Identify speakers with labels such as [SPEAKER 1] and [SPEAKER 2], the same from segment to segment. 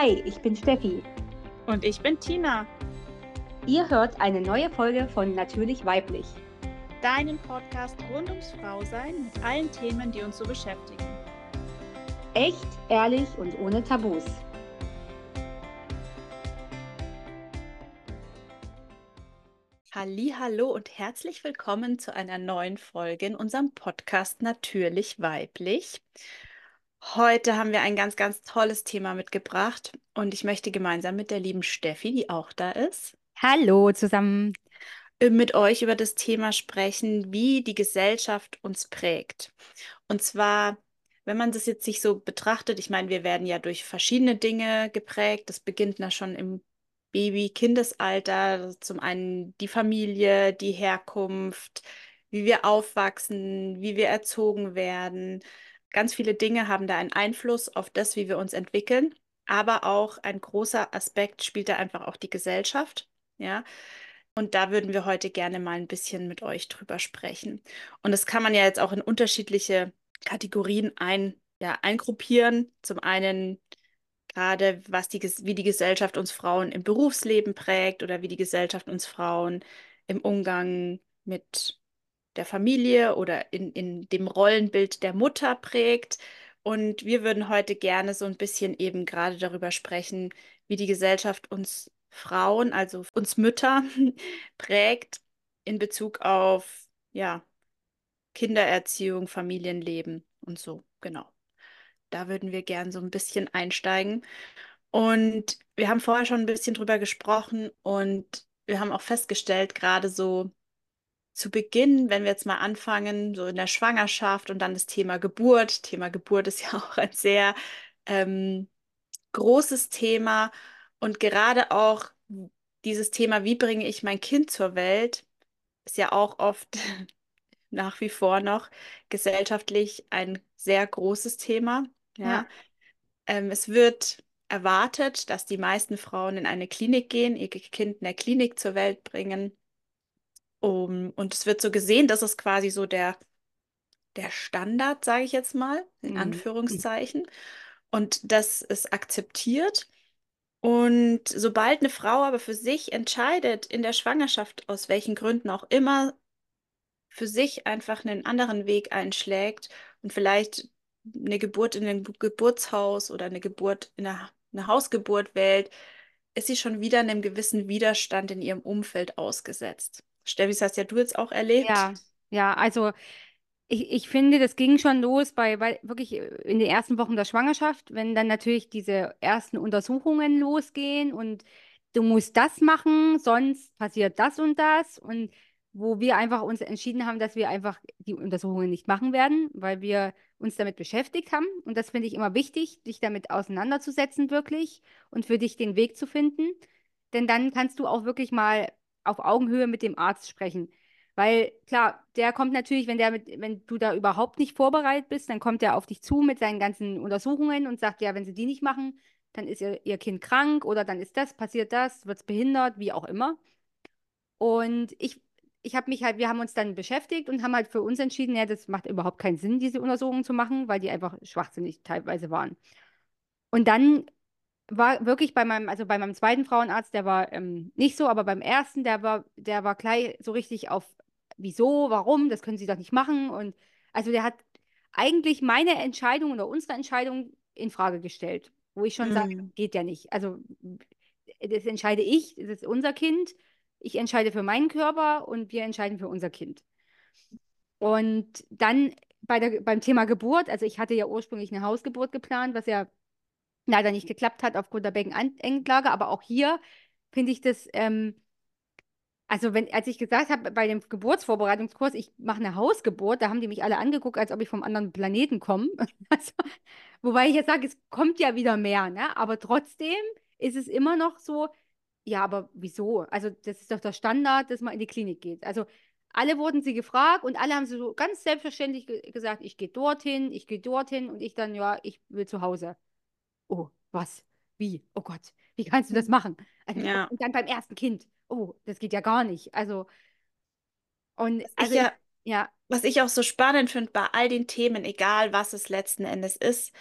[SPEAKER 1] Hi, ich bin Steffi.
[SPEAKER 2] Und ich bin Tina.
[SPEAKER 1] Ihr hört eine neue Folge von Natürlich Weiblich.
[SPEAKER 2] Deinen Podcast rund ums Frausein mit allen Themen, die uns so beschäftigen.
[SPEAKER 1] Echt, ehrlich und ohne Tabus.
[SPEAKER 2] Hallo und herzlich willkommen zu einer neuen Folge in unserem Podcast Natürlich Weiblich. Heute haben wir ein ganz, ganz tolles Thema mitgebracht und ich möchte gemeinsam mit der lieben Steffi, die auch da ist,
[SPEAKER 3] Hallo zusammen.
[SPEAKER 2] äh, mit euch über das Thema sprechen, wie die Gesellschaft uns prägt. Und zwar, wenn man das jetzt sich so betrachtet, ich meine, wir werden ja durch verschiedene Dinge geprägt. Das beginnt da schon im Baby-Kindesalter. Zum einen die Familie, die Herkunft, wie wir aufwachsen, wie wir erzogen werden. Ganz viele Dinge haben da einen Einfluss auf das, wie wir uns entwickeln. Aber auch ein großer Aspekt spielt da einfach auch die Gesellschaft. Ja. Und da würden wir heute gerne mal ein bisschen mit euch drüber sprechen. Und das kann man ja jetzt auch in unterschiedliche Kategorien ein, ja, eingruppieren. Zum einen gerade, was die, wie die Gesellschaft uns Frauen im Berufsleben prägt oder wie die Gesellschaft uns Frauen im Umgang mit der Familie oder in, in dem Rollenbild der Mutter prägt. Und wir würden heute gerne so ein bisschen eben gerade darüber sprechen, wie die Gesellschaft uns Frauen, also uns Mütter, prägt in Bezug auf ja, Kindererziehung, Familienleben und so. Genau. Da würden wir gern so ein bisschen einsteigen. Und wir haben vorher schon ein bisschen drüber gesprochen und wir haben auch festgestellt, gerade so zu Beginn, wenn wir jetzt mal anfangen, so in der Schwangerschaft und dann das Thema Geburt. Thema Geburt ist ja auch ein sehr ähm, großes Thema und gerade auch dieses Thema, wie bringe ich mein Kind zur Welt, ist ja auch oft nach wie vor noch gesellschaftlich ein sehr großes Thema. Ja. ja. Ähm, es wird erwartet, dass die meisten Frauen in eine Klinik gehen, ihr Kind in der Klinik zur Welt bringen. Um, und es wird so gesehen, dass es quasi so der, der Standard, sage ich jetzt mal, in mhm. Anführungszeichen. Und das ist akzeptiert. Und sobald eine Frau aber für sich entscheidet, in der Schwangerschaft, aus welchen Gründen auch immer, für sich einfach einen anderen Weg einschlägt und vielleicht eine Geburt in einem Geburtshaus oder eine Geburt in einer, eine Hausgeburt wählt, ist sie schon wieder einem gewissen Widerstand in ihrem Umfeld ausgesetzt. Steffi, das hast ja du jetzt auch erlebt.
[SPEAKER 3] Ja, ja, also ich, ich finde, das ging schon los bei, bei wirklich in den ersten Wochen der Schwangerschaft, wenn dann natürlich diese ersten Untersuchungen losgehen und du musst das machen, sonst passiert das und das und wo wir einfach uns entschieden haben, dass wir einfach die Untersuchungen nicht machen werden, weil wir uns damit beschäftigt haben. Und das finde ich immer wichtig, dich damit auseinanderzusetzen wirklich und für dich den Weg zu finden. Denn dann kannst du auch wirklich mal auf Augenhöhe mit dem Arzt sprechen. Weil klar, der kommt natürlich, wenn der mit, wenn du da überhaupt nicht vorbereitet bist, dann kommt er auf dich zu mit seinen ganzen Untersuchungen und sagt, ja, wenn sie die nicht machen, dann ist ihr, ihr Kind krank oder dann ist das, passiert das, wird es behindert, wie auch immer. Und ich, ich habe mich halt, wir haben uns dann beschäftigt und haben halt für uns entschieden, ja, das macht überhaupt keinen Sinn, diese Untersuchungen zu machen, weil die einfach schwachsinnig teilweise waren. Und dann war wirklich bei meinem, also bei meinem zweiten Frauenarzt, der war ähm, nicht so, aber beim ersten, der war, der war gleich so richtig auf wieso, warum, das können Sie doch nicht machen. Und also der hat eigentlich meine Entscheidung oder unsere Entscheidung in Frage gestellt, wo ich schon mhm. sage, geht ja nicht. Also das entscheide ich, das ist unser Kind. Ich entscheide für meinen Körper und wir entscheiden für unser Kind. Und dann bei der, beim Thema Geburt, also ich hatte ja ursprünglich eine Hausgeburt geplant, was ja leider nicht geklappt hat aufgrund der Beckenenglage. Aber auch hier finde ich das, ähm, also wenn, als ich gesagt habe bei dem Geburtsvorbereitungskurs, ich mache eine Hausgeburt, da haben die mich alle angeguckt, als ob ich vom anderen Planeten komme. Also, wobei ich jetzt sage, es kommt ja wieder mehr, ne? Aber trotzdem ist es immer noch so, ja, aber wieso? Also das ist doch der Standard, dass man in die Klinik geht. Also alle wurden sie gefragt und alle haben so ganz selbstverständlich ge gesagt, ich gehe dorthin, ich gehe dorthin und ich dann, ja, ich will zu Hause oh, was? Wie? Oh Gott, wie kannst du das machen? Also, ja. Und dann beim ersten Kind, oh, das geht ja gar nicht. Also, und also,
[SPEAKER 2] ich ja, ja. Was ich auch so spannend finde bei all den Themen, egal was es letzten Endes ist,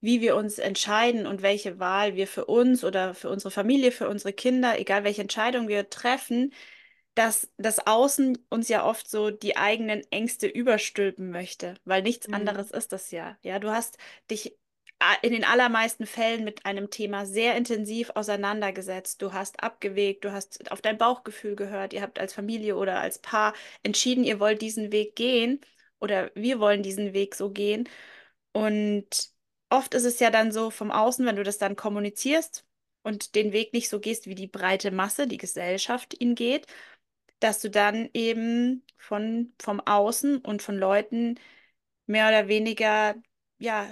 [SPEAKER 2] wie wir uns entscheiden und welche Wahl wir für uns oder für unsere Familie, für unsere Kinder, egal welche Entscheidung wir treffen, dass das Außen uns ja oft so die eigenen Ängste überstülpen möchte, weil nichts
[SPEAKER 3] Mhm.
[SPEAKER 2] anderes ist das ja. Ja, du hast dich in den allermeisten Fällen mit einem Thema sehr intensiv auseinandergesetzt. Du hast abgewegt, du hast auf dein Bauchgefühl gehört. Ihr habt als Familie oder als Paar entschieden, ihr wollt diesen Weg gehen oder wir wollen diesen Weg so gehen. Und oft ist es ja dann so vom Außen, wenn du das dann kommunizierst und den Weg nicht so gehst, wie die breite Masse, die Gesellschaft ihn geht, dass du dann eben von, vom Außen und von Leuten mehr oder weniger, ja,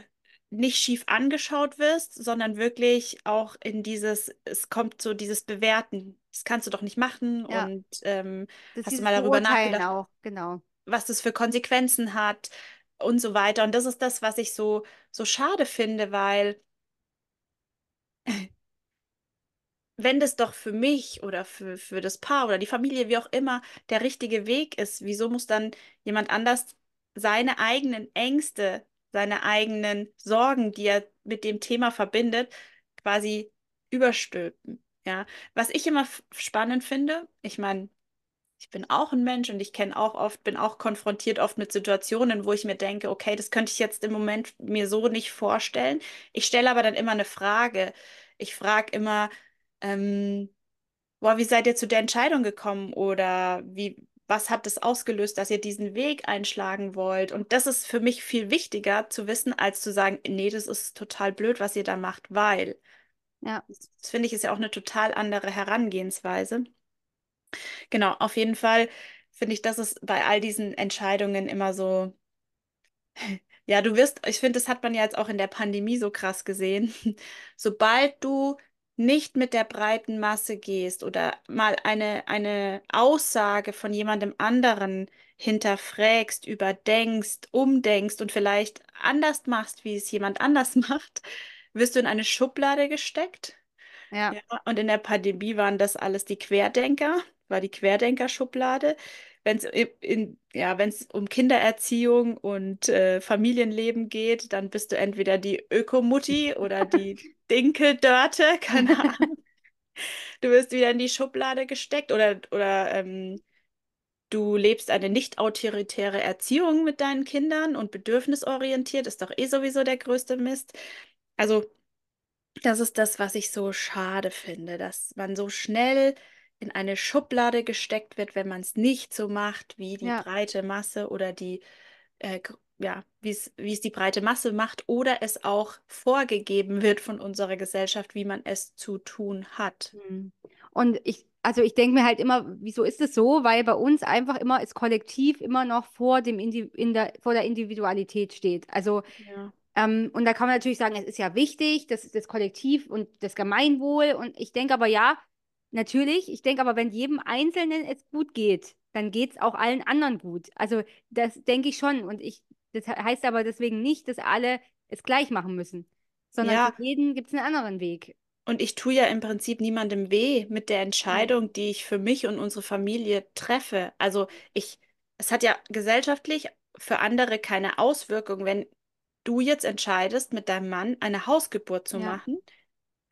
[SPEAKER 2] nicht schief angeschaut wirst, sondern wirklich auch in dieses, es kommt so dieses Bewerten. Das kannst du doch nicht machen
[SPEAKER 3] Ja.
[SPEAKER 2] und ähm,
[SPEAKER 3] Das
[SPEAKER 2] hast du mal darüber
[SPEAKER 3] Beurteilen
[SPEAKER 2] nachgedacht,
[SPEAKER 3] auch, genau.
[SPEAKER 2] was das für Konsequenzen hat und so weiter. Und das ist das, was ich so, so schade finde, weil wenn das doch für mich oder für, für das Paar oder die Familie, wie auch immer, der richtige Weg ist, wieso muss dann jemand anders seine eigenen Ängste, seine eigenen Sorgen, die er mit dem Thema verbindet, quasi überstülpen? Ja, was ich immer spannend finde, ich meine, ich bin auch ein Mensch und ich kenne auch oft, bin auch konfrontiert oft mit Situationen, wo ich mir denke, okay, das könnte ich jetzt im Moment mir so nicht vorstellen. Ich stelle aber dann immer eine Frage. Ich frage immer, ähm, boah, wie seid ihr zu der Entscheidung gekommen? Oder wie, was hat das ausgelöst, dass ihr diesen Weg einschlagen wollt? Und das ist für mich viel wichtiger zu wissen, als zu sagen, nee, das ist total blöd, was ihr da macht, weil.
[SPEAKER 3] Ja.
[SPEAKER 2] Das finde ich ist ja auch eine total andere Herangehensweise. Genau, auf jeden Fall finde ich, dass es bei all diesen Entscheidungen immer so, ja, du wirst, ich finde, das hat man ja jetzt auch in der Pandemie so krass gesehen. Sobald du nicht mit der breiten Masse gehst oder mal eine, eine Aussage von jemandem anderen hinterfragst, überdenkst, umdenkst und vielleicht anders machst, wie es jemand anders macht, wirst du in eine Schublade gesteckt.
[SPEAKER 3] Ja.
[SPEAKER 2] Ja, und in der Pandemie waren das alles die Querdenker, war die Querdenker-Schublade. Wenn es in, ja, um Kindererziehung und äh, Familienleben geht, dann bist du entweder die Ökomutti oder die Dinkeldörte, keine Ahnung. Du wirst wieder in die Schublade gesteckt oder, oder ähm, du lebst eine nicht autoritäre Erziehung mit deinen Kindern und bedürfnisorientiert, ist doch eh sowieso der größte Mist. Also das ist das, was ich so schade finde, dass man so schnell in eine Schublade gesteckt wird, wenn man es nicht so macht wie die
[SPEAKER 3] Ja.
[SPEAKER 2] breite Masse oder die, äh, ja, wie es, wie es die breite Masse macht oder es auch vorgegeben wird von unserer Gesellschaft, wie man es zu tun hat.
[SPEAKER 3] Mhm. Und ich, also ich denke mir halt immer, wieso ist es so? Weil bei uns einfach immer das Kollektiv immer noch vor dem Indi in der, vor der Individualität steht. Also
[SPEAKER 2] Ja.
[SPEAKER 3] Ähm, und da kann man natürlich sagen, es ist ja wichtig, das ist das Kollektiv und das Gemeinwohl. Und ich denke aber ja, natürlich, ich denke aber, wenn jedem Einzelnen es gut geht, dann geht es auch allen anderen gut. Also das denke ich schon. Und ich, das he- heißt aber deswegen nicht, dass alle es gleich machen müssen, sondern
[SPEAKER 2] Ja.
[SPEAKER 3] für jeden gibt es einen anderen Weg.
[SPEAKER 2] Und ich tue ja im Prinzip niemandem weh mit der Entscheidung, die ich für mich und unsere Familie treffe. Also ich, es hat ja gesellschaftlich für andere keine Auswirkung. Wenn du jetzt entscheidest, mit deinem Mann eine Hausgeburt zu
[SPEAKER 3] Ja.
[SPEAKER 2] machen,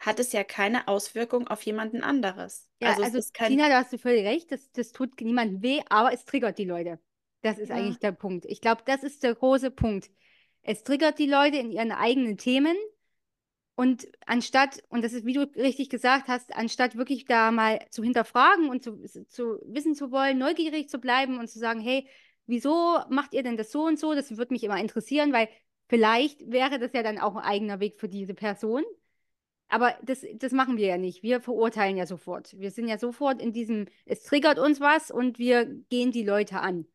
[SPEAKER 2] hat es ja keine Auswirkung auf jemanden anderes.
[SPEAKER 3] Ja,
[SPEAKER 2] Also es
[SPEAKER 3] also
[SPEAKER 2] ist kein,
[SPEAKER 3] Tina, da hast du völlig recht, das, das tut niemandem weh, aber es triggert die Leute. Das ist
[SPEAKER 2] Ja.
[SPEAKER 3] eigentlich der Punkt. Ich glaube, das ist der große Punkt. Es triggert die Leute in ihren eigenen Themen und anstatt, und das ist, wie du richtig gesagt hast, anstatt wirklich da mal zu hinterfragen und zu, zu wissen zu wollen, neugierig zu bleiben und zu sagen, hey, wieso macht ihr denn das so und so? Das würde mich immer interessieren, weil vielleicht wäre das ja dann auch ein eigener Weg für diese Person. Aber das, das machen wir ja nicht. Wir verurteilen ja sofort. Wir sind ja sofort in diesem, es triggert uns was und wir gehen die Leute an.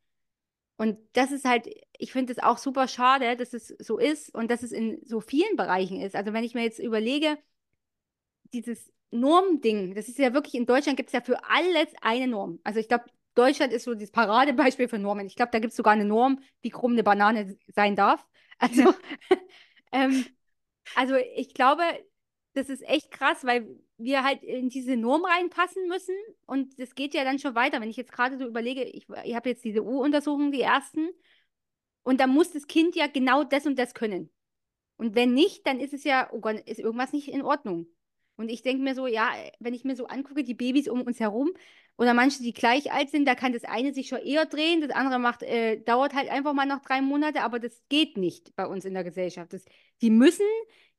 [SPEAKER 3] Und das ist halt, ich finde es auch super schade, dass es so ist und dass es in so vielen Bereichen ist. Also wenn ich mir jetzt überlege, dieses Normding, das ist ja wirklich, in Deutschland gibt es ja für alles eine Norm. Also ich glaube, Deutschland ist so das Paradebeispiel für Normen. Ich glaube, da gibt es sogar eine Norm, wie krumm eine Banane sein darf. Also, ähm, also ich glaube, das ist echt krass, weil wir halt in diese Norm reinpassen müssen. Und das geht ja dann schon weiter. Wenn ich jetzt gerade so überlege, ich, ich habe jetzt diese U-Untersuchungen, die ersten, und da muss das Kind ja genau das und das können. Und wenn nicht, dann ist es ja, oh Gott, ist irgendwas nicht in Ordnung. Und ich denke mir so, ja, wenn ich mir so angucke, die Babys um uns herum oder manche, die gleich alt sind, da kann das eine sich schon eher drehen, das andere macht, äh, dauert halt einfach mal noch drei Monate, aber das geht nicht bei uns in der Gesellschaft. Das, die müssen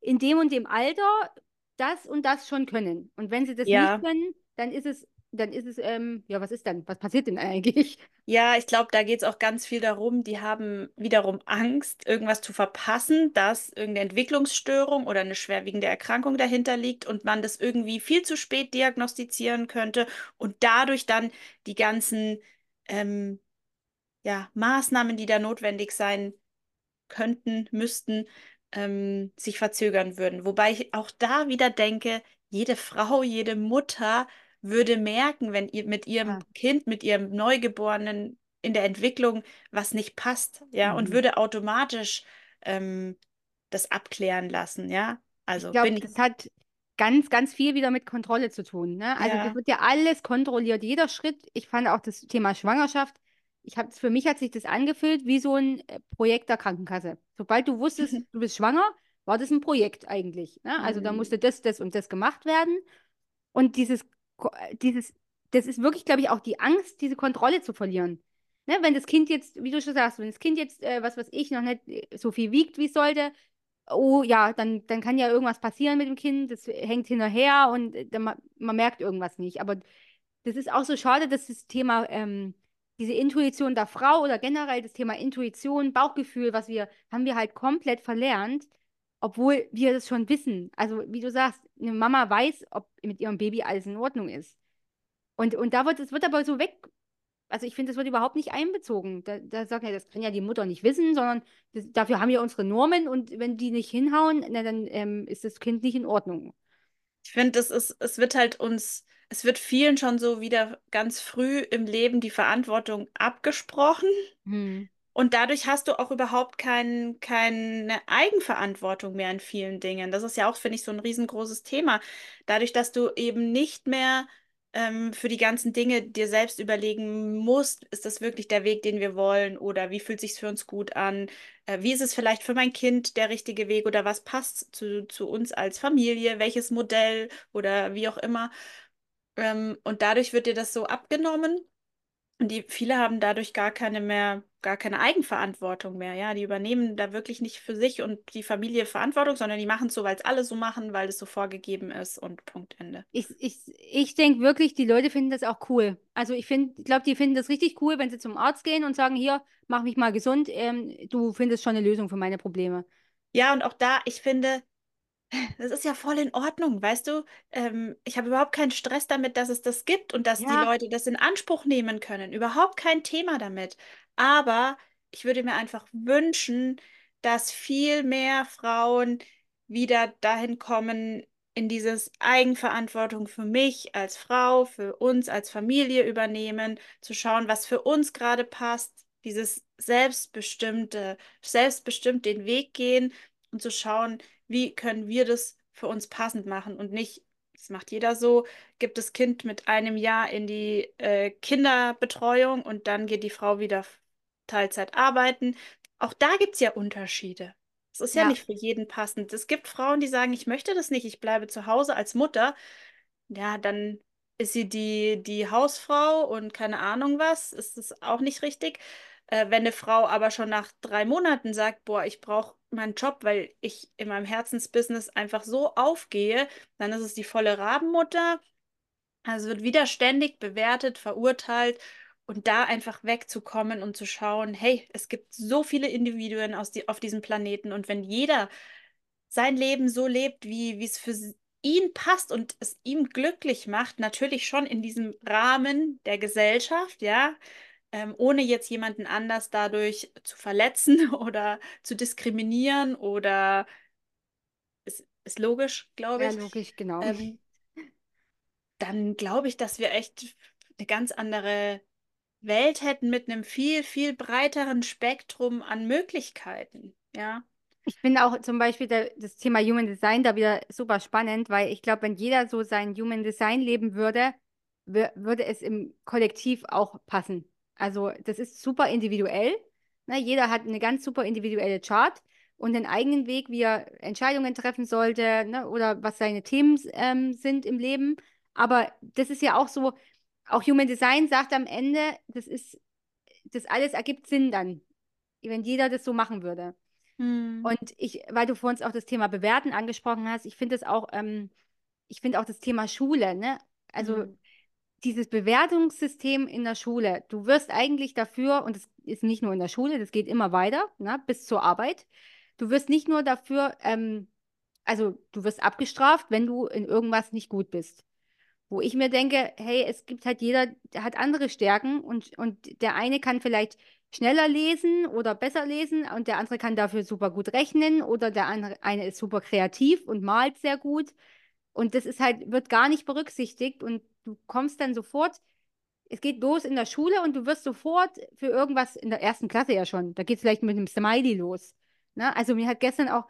[SPEAKER 3] in dem und dem Alter das und das schon können. Und wenn sie das
[SPEAKER 2] Ja.
[SPEAKER 3] nicht können, dann ist es, dann ist es, ähm, ja, was ist dann? Was passiert denn eigentlich?
[SPEAKER 2] Ja, ich glaube, da geht es auch ganz viel darum, die haben wiederum Angst, irgendwas zu verpassen, dass irgendeine Entwicklungsstörung oder eine schwerwiegende Erkrankung dahinter liegt und man das irgendwie viel zu spät diagnostizieren könnte und dadurch dann die ganzen ähm, ja, Maßnahmen, die da notwendig sein könnten, müssten, ähm, sich verzögern würden. Wobei ich auch da wieder denke, jede Frau, jede Mutter würde merken, wenn ihr mit ihrem
[SPEAKER 3] Ja.
[SPEAKER 2] Kind, mit ihrem Neugeborenen in der Entwicklung was nicht passt, ja, und
[SPEAKER 3] Mhm.
[SPEAKER 2] würde automatisch ähm, das abklären lassen, ja. Also
[SPEAKER 3] Ich glaube,
[SPEAKER 2] bin
[SPEAKER 3] das hat ganz, ganz viel wieder mit Kontrolle zu tun. Ne? Also das
[SPEAKER 2] ja,
[SPEAKER 3] wird ja alles kontrolliert, jeder Schritt. Ich fand auch das Thema Schwangerschaft, ich habe für mich hat sich das angefühlt wie so ein äh, Projekt der Krankenkasse. Sobald du wusstest, du bist schwanger, war das ein Projekt eigentlich. Ne? Also da
[SPEAKER 2] Mhm.
[SPEAKER 3] musste das, das und das gemacht werden. Und dieses, äh, dieses, das ist wirklich, glaube ich, auch die Angst, diese Kontrolle zu verlieren. Ne? Wenn das Kind jetzt, wie du schon sagst, wenn das Kind jetzt, äh, was weiß ich, noch nicht äh, so viel wiegt, wie es sollte, oh ja, dann, dann kann ja irgendwas passieren mit dem Kind, das hängt hinterher und dann, ma- man merkt irgendwas nicht. Aber das ist auch so schade, dass das Thema, ähm, diese Intuition der Frau oder generell das Thema Intuition, Bauchgefühl, was wir, haben wir halt komplett verlernt, obwohl wir das schon wissen. Also, wie du sagst, eine Mama weiß, ob mit ihrem Baby alles in Ordnung ist. Und, und da wird, es wird aber so weg, also ich finde, das wird überhaupt nicht einbezogen. Da, da sagt er, das kann ja die Mutter nicht wissen, sondern das, dafür haben wir unsere Normen und wenn die nicht hinhauen, na, dann ähm, ist das Kind nicht in Ordnung.
[SPEAKER 2] Ich finde, es wird halt uns, es wird vielen schon so wieder ganz früh im Leben die Verantwortung abgesprochen.
[SPEAKER 3] Hm.
[SPEAKER 2] Und dadurch hast du auch überhaupt kein, keine Eigenverantwortung mehr in vielen Dingen. Das ist ja auch, finde ich, so ein riesengroßes Thema. Dadurch, dass du eben nicht mehr ähm, für die ganzen Dinge dir selbst überlegen musst, ist das wirklich der Weg, den wir wollen? Oder wie fühlt sich für uns gut an? Äh, wie ist es vielleicht für mein Kind der richtige Weg? Oder was passt zu, zu uns als Familie? Welches Modell oder wie auch immer? Ähm, und dadurch wird dir das so abgenommen. Und die, viele haben dadurch gar keine mehr, gar keine Eigenverantwortung mehr. Ja, die übernehmen da wirklich nicht für sich und die Familie Verantwortung, sondern die machen es so, weil es alle so machen, weil es so vorgegeben ist und Punkt Ende.
[SPEAKER 3] Ich, ich, ich denke wirklich, die Leute finden das auch cool. Also ich finde, ich glaube, die finden das richtig cool, wenn sie zum Arzt gehen und sagen, hier, mach mich mal gesund, ähm, du findest schon eine Lösung für meine Probleme.
[SPEAKER 2] Ja, und auch da, ich finde, das ist ja voll in Ordnung, weißt du? Ähm, ich habe überhaupt keinen Stress damit, dass es das gibt und dass die
[SPEAKER 3] Ja,
[SPEAKER 2] Leute das in Anspruch nehmen können. Überhaupt kein Thema damit. Aber ich würde mir einfach wünschen, dass viel mehr Frauen wieder dahin kommen, in dieses Eigenverantwortung für mich als Frau, für uns als Familie übernehmen, zu schauen, was für uns gerade passt, dieses selbstbestimmte, selbstbestimmt den Weg gehen und zu schauen, wie können wir das für uns passend machen und nicht, das macht jeder so, gibt das Kind mit einem Jahr in die äh, Kinderbetreuung und dann geht die Frau wieder Teilzeit arbeiten. Auch da gibt es ja Unterschiede. Es ist ja
[SPEAKER 3] ja,
[SPEAKER 2] nicht für jeden passend. Es gibt Frauen, die sagen, ich möchte das nicht, ich bleibe zu Hause als Mutter. Ja, dann ist sie die, die Hausfrau und keine Ahnung was, ist es auch nicht richtig. Äh, wenn eine Frau aber schon nach drei Monaten sagt, boah, ich brauche meinen Job, weil ich in meinem Herzensbusiness einfach so aufgehe, dann ist es die volle Rabenmutter. Also wird wieder ständig bewertet, verurteilt und da einfach wegzukommen und zu schauen, hey, es gibt so viele Individuen aus die, auf diesem Planeten und wenn jeder sein Leben so lebt, wie, es für ihn passt und es ihm glücklich macht, natürlich schon in diesem Rahmen der Gesellschaft, ja, ähm, ohne jetzt jemanden anders dadurch zu verletzen oder zu diskriminieren oder ist, ist logisch, glaube
[SPEAKER 3] ja,
[SPEAKER 2] ich.
[SPEAKER 3] logisch, genau.
[SPEAKER 2] Ähm, dann glaube ich, dass wir echt eine ganz andere Welt hätten mit einem viel, viel breiteren Spektrum an Möglichkeiten. Ja.
[SPEAKER 3] Ich finde auch zum Beispiel der, das Thema Human Design da wieder super spannend, weil ich glaube, wenn jeder so sein Human Design leben würde, wür- würde es im Kollektiv auch passen. Also das ist super individuell. Ne? Jeder hat eine ganz super individuelle Chart und den eigenen Weg, wie er Entscheidungen treffen sollte, ne, oder was seine Themen ähm, sind im Leben. Aber das ist ja auch so, auch Human Design sagt am Ende, das ist, das alles ergibt Sinn dann, wenn jeder das so machen würde.
[SPEAKER 2] Hm.
[SPEAKER 3] Und ich, weil du vorhin auch das Thema Bewerten angesprochen hast, ich finde es auch, ähm, ich finde auch das Thema Schule, ne? Also
[SPEAKER 2] Mhm.
[SPEAKER 3] Dieses Bewertungssystem in der Schule, du wirst eigentlich dafür, und es ist nicht nur in der Schule, das geht immer weiter, ne, bis zur Arbeit, du wirst nicht nur dafür, ähm, also du wirst abgestraft, wenn du in irgendwas nicht gut bist. Wo ich mir denke, hey, es gibt halt jeder, der hat andere Stärken und, und der eine kann vielleicht schneller lesen oder besser lesen und der andere kann dafür super gut rechnen oder der andere eine ist super kreativ und malt sehr gut. Und das ist halt, wird gar nicht berücksichtigt und du kommst dann sofort, es geht los in der Schule und du wirst sofort für irgendwas in der ersten Klasse ja schon, da geht es vielleicht mit einem Smiley los. Ne? Also mir hat gestern auch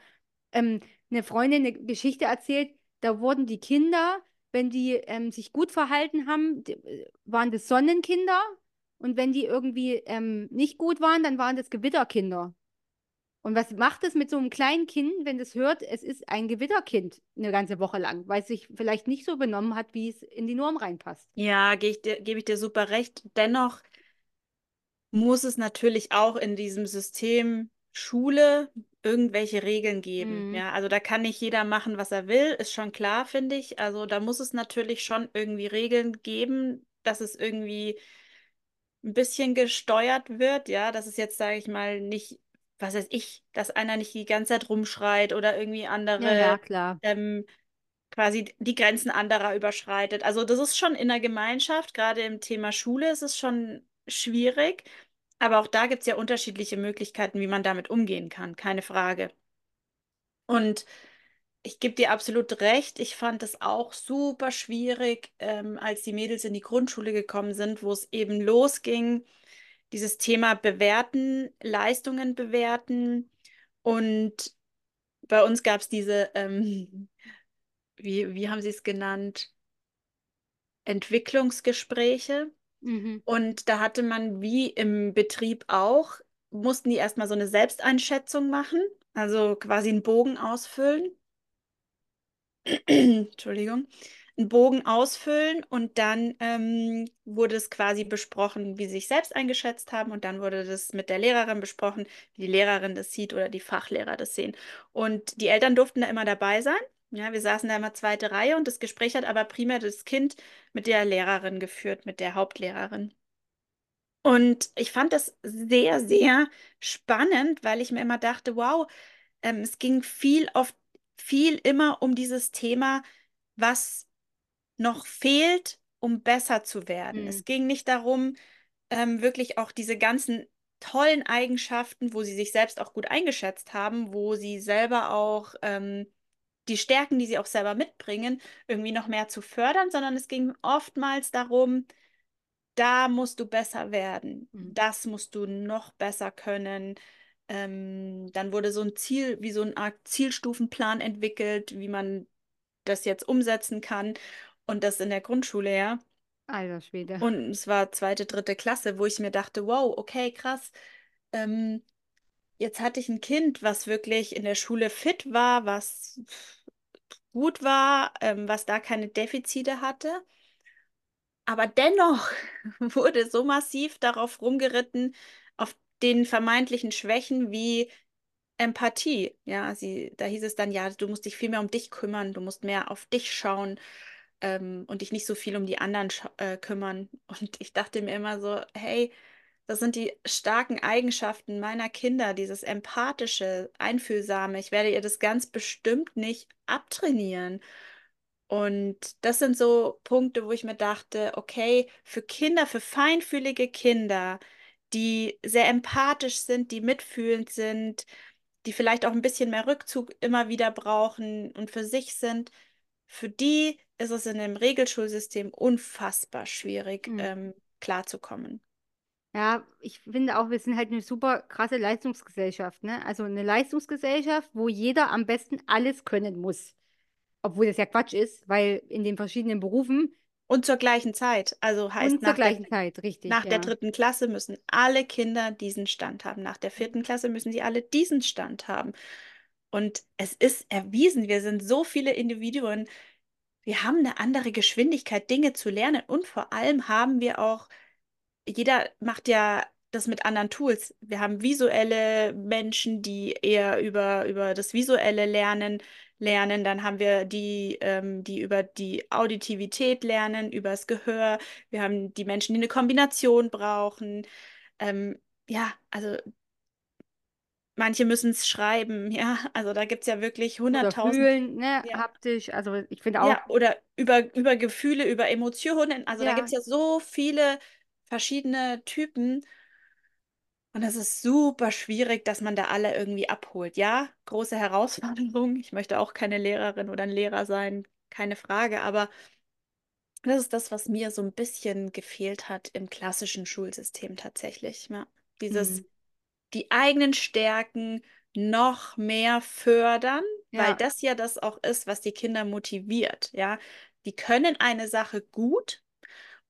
[SPEAKER 3] ähm, eine Freundin eine Geschichte erzählt, da wurden die Kinder, wenn die ähm, sich gut verhalten haben, äh, waren das Sonnenkinder und wenn die irgendwie ähm, nicht gut waren, dann waren das Gewitterkinder. Und was macht es mit so einem kleinen Kind, wenn das hört, es ist ein Gewitterkind eine ganze Woche lang, weil es sich vielleicht nicht so benommen hat, wie es in die Norm reinpasst?
[SPEAKER 2] Ja, gebe ich dir, gebe ich dir super recht. Dennoch muss es natürlich auch in diesem System Schule irgendwelche Regeln geben.
[SPEAKER 3] Mhm.
[SPEAKER 2] Ja, also da kann nicht jeder machen, was er will, ist schon klar, finde ich. Also da muss es natürlich schon irgendwie Regeln geben, dass es irgendwie ein bisschen gesteuert wird, ja, dass es jetzt, sage ich mal, nicht, was weiß ich, dass einer nicht die ganze Zeit rumschreit oder irgendwie andere
[SPEAKER 3] ja,
[SPEAKER 2] ähm, quasi die Grenzen anderer überschreitet. Also das ist schon in der Gemeinschaft, gerade im Thema Schule ist es schon schwierig, aber auch da gibt es ja unterschiedliche Möglichkeiten, wie man damit umgehen kann, keine Frage. Und ich gebe dir absolut recht, ich fand es auch super schwierig, ähm, als die Mädels in die Grundschule gekommen sind, wo es eben losging, dieses Thema bewerten, Leistungen bewerten. Und bei uns gab es diese, ähm, wie, wie haben sie es genannt? Entwicklungsgespräche.
[SPEAKER 3] Mhm.
[SPEAKER 2] Und da hatte man wie im Betrieb auch, mussten die erstmal so eine Selbsteinschätzung machen, also quasi einen Bogen ausfüllen. Entschuldigung, einen Bogen ausfüllen und dann ähm, wurde es quasi besprochen, wie sie sich selbst eingeschätzt haben und dann wurde das mit der Lehrerin besprochen, wie die Lehrerin das sieht oder die Fachlehrer das sehen. Und die Eltern durften da immer dabei sein. Ja, wir saßen da immer zweite Reihe und das Gespräch hat aber primär das Kind mit der Lehrerin geführt, mit der Hauptlehrerin. Und ich fand das sehr, sehr spannend, weil ich mir immer dachte, wow, ähm, es ging viel auf viel immer um dieses Thema, was noch fehlt, um besser zu werden.
[SPEAKER 3] Mhm.
[SPEAKER 2] Es ging nicht darum, ähm, wirklich auch diese ganzen tollen Eigenschaften, wo sie sich selbst auch gut eingeschätzt haben, wo sie selber auch ähm, die Stärken, die sie auch selber mitbringen, irgendwie noch mehr zu fördern, sondern es ging oftmals darum, da musst du besser werden,
[SPEAKER 3] Mhm.
[SPEAKER 2] das musst du noch besser können. Ähm, dann wurde so ein Ziel, wie so eine Art Zielstufenplan entwickelt, wie man das jetzt umsetzen kann. Und das in der Grundschule, ja.
[SPEAKER 3] Alter Schwede.
[SPEAKER 2] Und es war zweite, dritte Klasse, wo ich mir dachte, wow, okay, krass. Ähm, jetzt hatte ich ein Kind, was wirklich in der Schule fit war, was gut war, ähm, was da keine Defizite hatte. Aber dennoch wurde so massiv darauf rumgeritten, auf den vermeintlichen Schwächen wie Empathie. Ja, sie, da hieß es dann, ja, du musst dich viel mehr um dich kümmern, du musst mehr auf dich schauen ähm, und dich nicht so viel um die anderen äh, kümmern. Und ich dachte mir immer so, hey, das sind die starken Eigenschaften meiner Kinder, dieses empathische, einfühlsame. Ich werde ihr das ganz bestimmt nicht abtrainieren. Und das sind so Punkte, wo ich mir dachte, okay, für Kinder, für feinfühlige Kinder, die sehr empathisch sind, die mitfühlend sind, die vielleicht auch ein bisschen mehr Rückzug immer wieder brauchen und für sich sind, für die ist es in dem Regelschulsystem unfassbar schwierig,
[SPEAKER 3] Mhm.
[SPEAKER 2] ähm, klarzukommen.
[SPEAKER 3] Ja, ich finde auch, wir sind halt eine super krasse Leistungsgesellschaft, ne? Also eine Leistungsgesellschaft, wo jeder am besten alles können muss. Obwohl das ja Quatsch ist, weil in den verschiedenen Berufen
[SPEAKER 2] Und zur gleichen Zeit. Also heißt
[SPEAKER 3] Und
[SPEAKER 2] nach der,
[SPEAKER 3] Zeit, richtig,
[SPEAKER 2] nach der
[SPEAKER 3] ja.
[SPEAKER 2] dritten Klasse müssen alle Kinder diesen Stand haben. Nach der vierten Klasse müssen sie alle diesen Stand haben. Und es ist erwiesen, wir sind so viele Individuen, wir haben eine andere Geschwindigkeit, Dinge zu lernen. Und vor allem haben wir auch, jeder macht ja das mit anderen Tools. Wir haben visuelle Menschen, die eher über, über das visuelle Lernen lernen. Dann haben wir die, ähm, die über die Auditivität lernen, über das Gehör. Wir haben die Menschen, die eine Kombination brauchen. Ähm, ja, also manche müssen es schreiben, ja. Also da gibt es ja wirklich hunderttausend.
[SPEAKER 3] fühlen, ne,
[SPEAKER 2] Ja.
[SPEAKER 3] haptisch. Also ich finde auch,
[SPEAKER 2] Ja, oder über, über Gefühle, über Emotionen. Also da
[SPEAKER 3] Ja.
[SPEAKER 2] gibt es ja so viele verschiedene Typen. Und es ist super schwierig, dass man da alle irgendwie abholt. Ja, große Herausforderung. Ich möchte auch keine Lehrerin oder ein Lehrer sein, keine Frage. Aber das ist das, was mir so ein bisschen gefehlt hat im klassischen Schulsystem tatsächlich. Ja, dieses,
[SPEAKER 3] Mhm.
[SPEAKER 2] Die eigenen Stärken noch mehr fördern, weil
[SPEAKER 3] Ja.
[SPEAKER 2] das ja das auch ist, was die Kinder motiviert. Ja, die können eine Sache gut.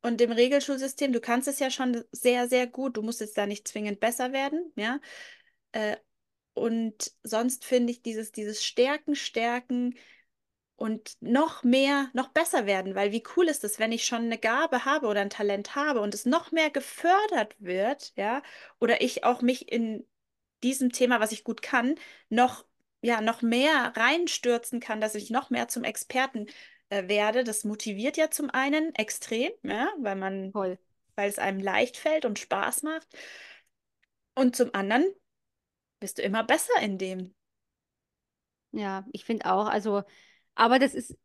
[SPEAKER 2] Und im Regelschulsystem, du kannst es ja schon sehr, sehr gut. Du musst jetzt da nicht zwingend besser werden, ja. Äh, und sonst finde ich dieses, dieses Stärken, Stärken und noch mehr, noch besser werden, weil wie cool ist es, wenn ich schon eine Gabe habe oder ein Talent habe und es noch mehr gefördert wird, ja, oder ich auch mich in diesem Thema, was ich gut kann, noch, ja, noch mehr reinstürzen kann, dass ich noch mehr zum Experten äh, werde. Das motiviert ja zum einen extrem, ja, weil man,
[SPEAKER 3] Voll.
[SPEAKER 2] weil es einem leicht fällt und Spaß macht. Und zum anderen bist du immer besser in dem.
[SPEAKER 3] Ja, ich finde auch, also, aber das ist,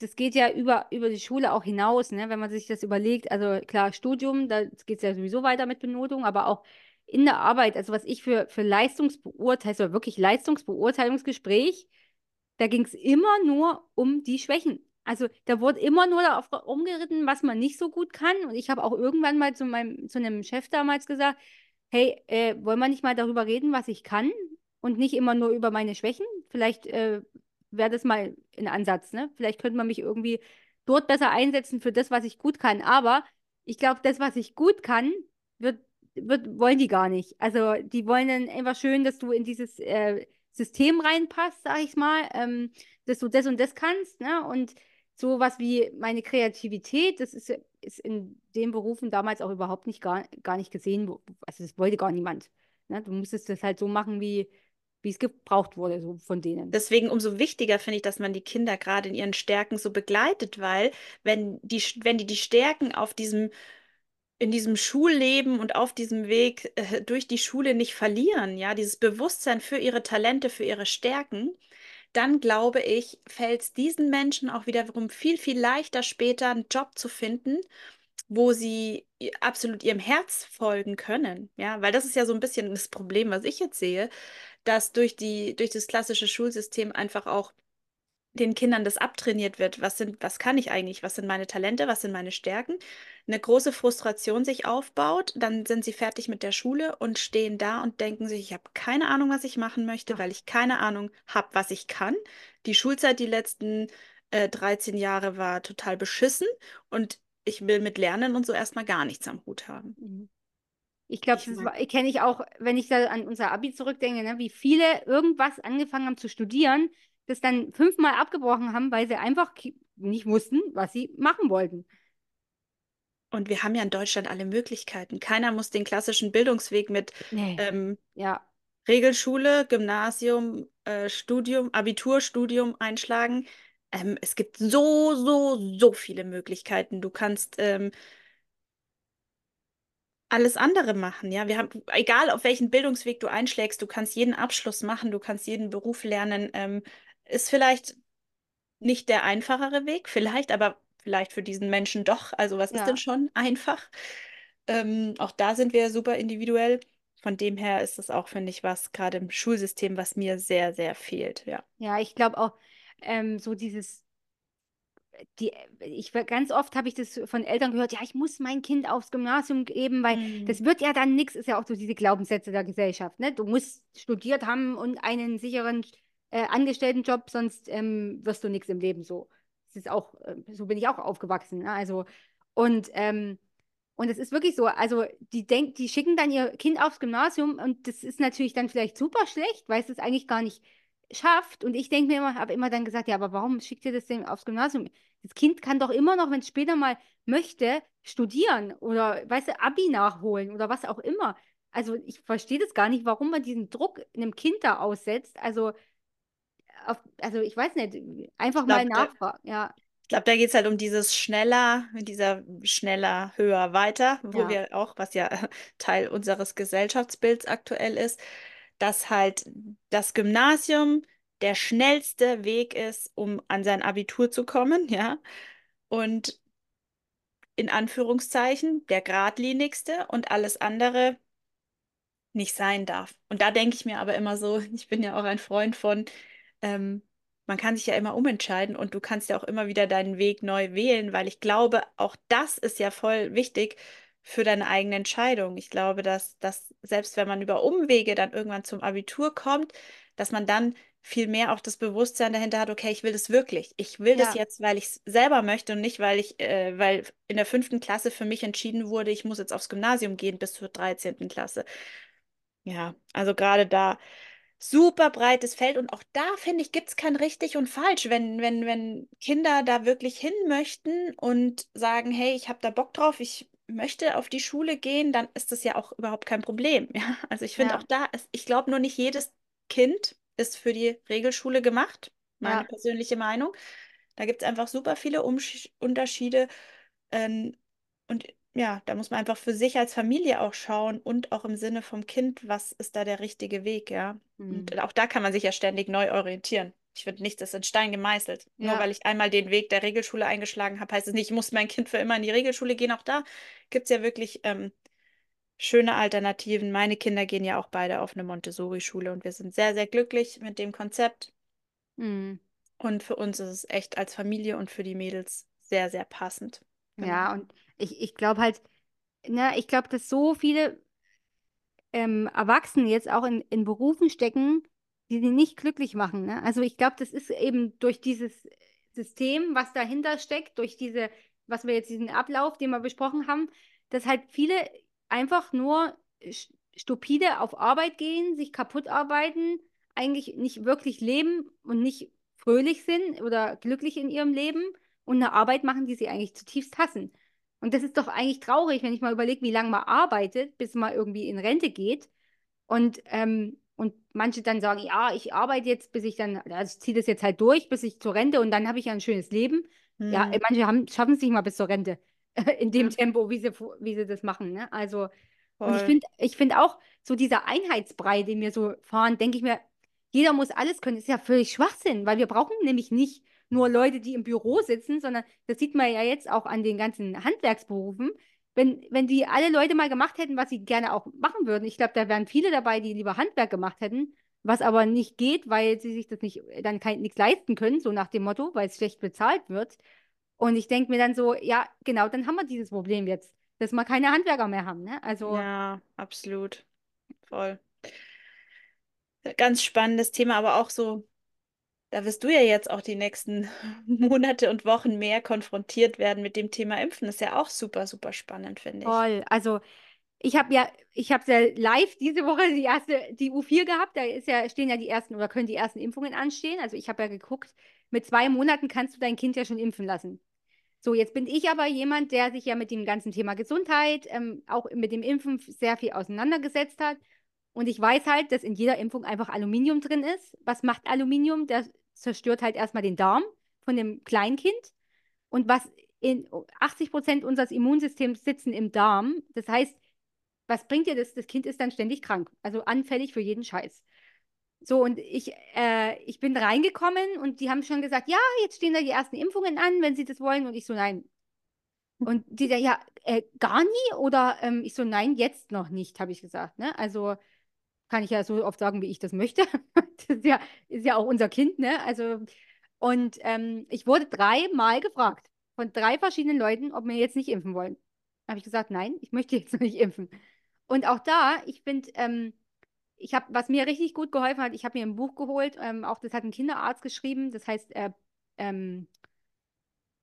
[SPEAKER 3] das geht ja über, über die Schule auch hinaus, ne? Wenn man sich das überlegt, also klar, Studium, da geht es ja sowieso weiter mit Benotung, aber auch in der Arbeit, also was ich für, für Leistungsbeurteilung, also wirklich Leistungsbeurteilungsgespräch, da ging es immer nur um die Schwächen. Also da wurde immer nur darauf rumgeritten, was man nicht so gut kann. Und ich habe auch irgendwann mal zu meinem, zu einem Chef damals gesagt, hey, äh, wollen wir nicht mal darüber reden, was ich kann und nicht immer nur über meine Schwächen? Vielleicht äh, wäre das mal ein Ansatz, ne? Vielleicht könnte man mich irgendwie dort besser einsetzen für das, was ich gut kann. Aber ich glaube, das, was ich gut kann, wird, wird, wollen die gar nicht. Also die wollen dann einfach schön, dass du in dieses äh, System reinpasst, sag ich mal, ähm, dass du das und das kannst, ne? Und sowas wie meine Kreativität, das ist, ist in den Berufen damals auch überhaupt nicht gar, gar nicht gesehen. Also das wollte gar niemand. Ne? Du musstest das halt so machen, wie, wie es gebraucht wurde, so von denen.
[SPEAKER 2] Deswegen umso wichtiger finde ich, dass man die Kinder gerade in ihren Stärken so begleitet, weil wenn die, wenn die die Stärken auf diesem, in diesem Schulleben und auf diesem Weg äh, durch die Schule nicht verlieren, ja, dieses Bewusstsein für ihre Talente, für ihre Stärken, dann glaube ich, fällt es diesen Menschen auch wiederum viel, viel leichter später einen Job zu finden, wo sie absolut ihrem Herz folgen können. Ja, weil das ist ja so ein bisschen das Problem, was ich jetzt sehe, dass durch die, durch das klassische Schulsystem einfach auch den Kindern das abtrainiert wird. Was sind, was kann ich eigentlich? Was sind meine Talente? Was sind meine Stärken? Eine große Frustration sich aufbaut, dann sind sie fertig mit der Schule und stehen da und denken sich, ich habe keine Ahnung, was ich machen möchte, weil ich keine Ahnung habe, was ich kann. Die Schulzeit die letzten äh, 13 Jahre war total beschissen und ich will mit Lernen und so erstmal gar nichts am Hut haben.
[SPEAKER 3] Mhm. Ich glaube, das kenne ich auch, wenn ich da an unser Abi zurückdenke, ne, wie viele irgendwas angefangen haben zu studieren, das dann fünfmal abgebrochen haben, weil sie einfach nicht wussten, was sie machen wollten.
[SPEAKER 2] Und wir haben ja in Deutschland alle Möglichkeiten. Keiner muss den klassischen Bildungsweg mit
[SPEAKER 3] Nee.
[SPEAKER 2] ähm,
[SPEAKER 3] Ja,
[SPEAKER 2] Regelschule, Gymnasium, äh, Studium, Abitur, Studium einschlagen. Ähm, es gibt so, so, so viele Möglichkeiten. Du kannst ähm, alles andere machen, ja. Wir haben, egal auf welchen Bildungsweg du einschlägst, du kannst jeden Abschluss machen, du kannst jeden Beruf lernen. Ähm, ist vielleicht nicht der einfachere Weg, vielleicht, aber vielleicht für diesen Menschen doch. Also was ist
[SPEAKER 3] Ja.
[SPEAKER 2] denn schon einfach? Ähm, auch da sind wir super individuell. Von dem her ist es auch, finde ich, was gerade im Schulsystem, was mir sehr, sehr fehlt. Ja.
[SPEAKER 3] ja, ich glaube auch, ähm, so dieses, die, ich ganz oft habe ich das von Eltern gehört, ja, ich muss mein Kind aufs Gymnasium geben, weil
[SPEAKER 2] Mhm.
[SPEAKER 3] das wird ja dann nichts, ist ja auch so diese Glaubenssätze der Gesellschaft, ne? Du musst studiert haben und einen sicheren äh, Angestelltenjob, sonst ähm, wirst du nichts im Leben so. Das ist auch, äh, so bin ich auch aufgewachsen. Ne? Also, und, ähm, und es ist wirklich so, also die denk, die schicken dann ihr Kind aufs Gymnasium und das ist natürlich dann vielleicht super schlecht, weil es das eigentlich gar nicht schafft. Und ich denke mir immer, habe immer dann gesagt, ja, aber warum schickt ihr das denn aufs Gymnasium? Das Kind kann doch immer noch, wenn es später mal möchte, studieren oder, weißt du, Abi nachholen oder was auch immer. Also ich verstehe das gar nicht, warum man diesen Druck einem Kind da aussetzt. Also, auf, also ich weiß nicht, einfach
[SPEAKER 2] glaub,
[SPEAKER 3] mal nachfragen, ja.
[SPEAKER 2] Ich glaube, da geht es halt um dieses schneller, dieser schneller, höher, weiter, wo
[SPEAKER 3] Ja.
[SPEAKER 2] wir auch, was ja Teil unseres Gesellschaftsbilds aktuell ist, dass halt das Gymnasium der schnellste Weg ist, um an sein Abitur zu kommen, ja. Und in Anführungszeichen der geradlinigste und alles andere nicht sein darf. Und da denke ich mir aber immer so, ich bin ja auch ein Freund von, ähm, man kann sich ja immer umentscheiden und du kannst ja auch immer wieder deinen Weg neu wählen, weil ich glaube, auch das ist ja voll wichtig für deine eigene Entscheidung. Ich glaube, dass, dass selbst wenn man über Umwege dann irgendwann zum Abitur kommt, dass man dann viel mehr auch das Bewusstsein dahinter hat, okay, ich will das wirklich. Ich will das
[SPEAKER 3] Ja.
[SPEAKER 2] jetzt, weil ich es selber möchte und nicht, weil ich, äh, weil in der fünften Klasse für mich entschieden wurde, ich muss jetzt aufs Gymnasium gehen bis zur 13. Klasse. Ja, also gerade da super breites Feld und auch da finde ich, gibt es kein richtig und falsch. Wenn, wenn, wenn Kinder da wirklich hin möchten und sagen, hey, ich habe da Bock drauf, ich möchte auf die Schule gehen, dann ist das ja auch überhaupt kein Problem. Ja, also ich finde
[SPEAKER 3] Ja.
[SPEAKER 2] auch da, ist, ich glaube nur nicht jedes Kind ist für die Regelschule gemacht, meine
[SPEAKER 3] Ja.
[SPEAKER 2] persönliche Meinung. Da gibt es einfach super viele Umsch Unterschiede. Ähm, und ja, da muss man einfach für sich als Familie auch schauen und auch im Sinne vom Kind, was ist da der richtige Weg, ja.
[SPEAKER 3] Hm.
[SPEAKER 2] Und auch da kann man sich ja ständig neu orientieren. Ich finde, nichts ist in Stein gemeißelt. Nur
[SPEAKER 3] Ja.
[SPEAKER 2] weil ich einmal den Weg der Regelschule eingeschlagen habe, heißt es nicht, ich muss mein Kind für immer in die Regelschule gehen. Auch da gibt es ja wirklich ähm, schöne Alternativen. Meine Kinder gehen ja auch beide auf eine Montessori-Schule und wir sind sehr, sehr glücklich mit dem Konzept.
[SPEAKER 3] Hm.
[SPEAKER 2] Und für uns ist es echt als Familie und für die Mädels sehr, sehr passend. Genau.
[SPEAKER 3] Ja, und ich, ich glaube halt, ne, ich glaube, dass so viele ähm, Erwachsene jetzt auch in, in Berufen stecken, die sie nicht glücklich machen. Ne? Also ich glaube, das ist eben durch dieses System, was dahinter steckt, durch diese, was wir jetzt diesen Ablauf, den wir besprochen haben, dass halt viele einfach nur st- stupide auf Arbeit gehen, sich kaputt arbeiten, eigentlich nicht wirklich leben und nicht fröhlich sind oder glücklich in ihrem Leben und eine Arbeit machen, die sie eigentlich zutiefst hassen. Und das ist doch eigentlich traurig, wenn ich mal überlege, wie lange man arbeitet, bis man irgendwie in Rente geht. Und, ähm, und manche dann sagen, ja, ich arbeite jetzt, bis ich dann, also ich ziehe das jetzt halt durch, bis ich zur Rente und dann habe ich ja ein schönes Leben. Ja,
[SPEAKER 2] Hm.
[SPEAKER 3] manche haben, schaffen es nicht mal bis zur Rente, in dem
[SPEAKER 2] Ja.
[SPEAKER 3] Tempo, wie sie, wie sie das machen. Ne? Also, und ich finde ich find auch so dieser Einheitsbrei, den wir so fahren, denke ich mir, jeder muss alles können, ist ja völlig Schwachsinn, weil wir brauchen nämlich nicht nur Leute, die im Büro sitzen, sondern das sieht man ja jetzt auch an den ganzen Handwerksberufen. Wenn, wenn die alle Leute mal gemacht hätten, was sie gerne auch machen würden, ich glaube, da wären viele dabei, die lieber Handwerk gemacht hätten, was aber nicht geht, weil sie sich das nicht, dann kein, nichts leisten können, so nach dem Motto, weil es schlecht bezahlt wird. Und ich denke mir dann so, ja, genau, dann haben wir dieses Problem jetzt, dass wir keine Handwerker mehr haben. Ne? Also,
[SPEAKER 2] Ja, absolut. Voll. Ganz spannendes Thema, aber auch so, da wirst du ja jetzt auch die nächsten Monate und Wochen mehr konfrontiert werden mit dem Thema Impfen. Ist ja auch super, super spannend, finde ich.
[SPEAKER 3] toll. Also, ich habe ja, ich habe ja live diese Woche die erste, die U4 gehabt. Da ist ja, stehen ja die ersten oder können die ersten Impfungen anstehen. Also ich habe ja geguckt, mit zwei Monaten kannst du dein Kind ja schon impfen lassen. So, jetzt bin ich aber jemand, der sich ja mit dem ganzen Thema Gesundheit, ähm, auch mit dem Impfen sehr viel auseinandergesetzt hat. Und ich weiß halt, dass in jeder Impfung einfach Aluminium drin ist. Was macht Aluminium? Das zerstört halt erstmal den Darm von dem Kleinkind. Und was in 80 Prozent unseres Immunsystems sitzen im Darm. Das heißt, was bringt dir das? Das Kind ist dann ständig krank, also anfällig für jeden Scheiß. So, und ich, äh, ich bin reingekommen und die haben schon gesagt, ja, jetzt stehen da die ersten Impfungen an, wenn sie das wollen. Und ich so, nein. Und die da, ja, äh, gar nie? Oder ähm, ich so, nein, jetzt noch nicht, habe ich gesagt. Ne? Also kann ich ja so oft sagen, wie ich das möchte. Das ist ja, ist ja auch unser Kind, ne? Also, und ähm, ich wurde dreimal gefragt von drei verschiedenen Leuten, ob wir jetzt nicht impfen wollen. Habe ich gesagt, nein, ich möchte jetzt noch nicht impfen. Und auch da, ich finde, ähm, ich habe, was mir richtig gut geholfen hat, ich habe mir ein Buch geholt, ähm, auch das hat ein Kinderarzt geschrieben, das heißt äh, ähm,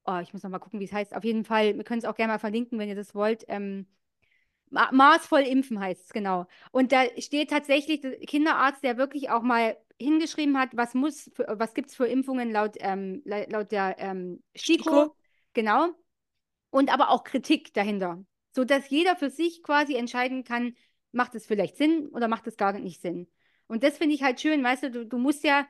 [SPEAKER 3] oh, ich muss noch mal gucken, wie es heißt. Auf jeden Fall, wir können es auch gerne mal verlinken, wenn ihr das wollt. Ähm, ma maßvoll impfen heißt es, genau. Und da steht tatsächlich der Kinderarzt, der wirklich auch mal hingeschrieben hat, was muss, für, was gibt es für Impfungen laut, ähm, laut der ähm, STIKO,
[SPEAKER 2] STIKO.
[SPEAKER 3] genau. Und aber auch Kritik dahinter, sodass jeder für sich quasi entscheiden kann, macht es vielleicht Sinn oder macht es gar nicht Sinn. Und das finde ich halt schön, weißt du, du, du musst ja,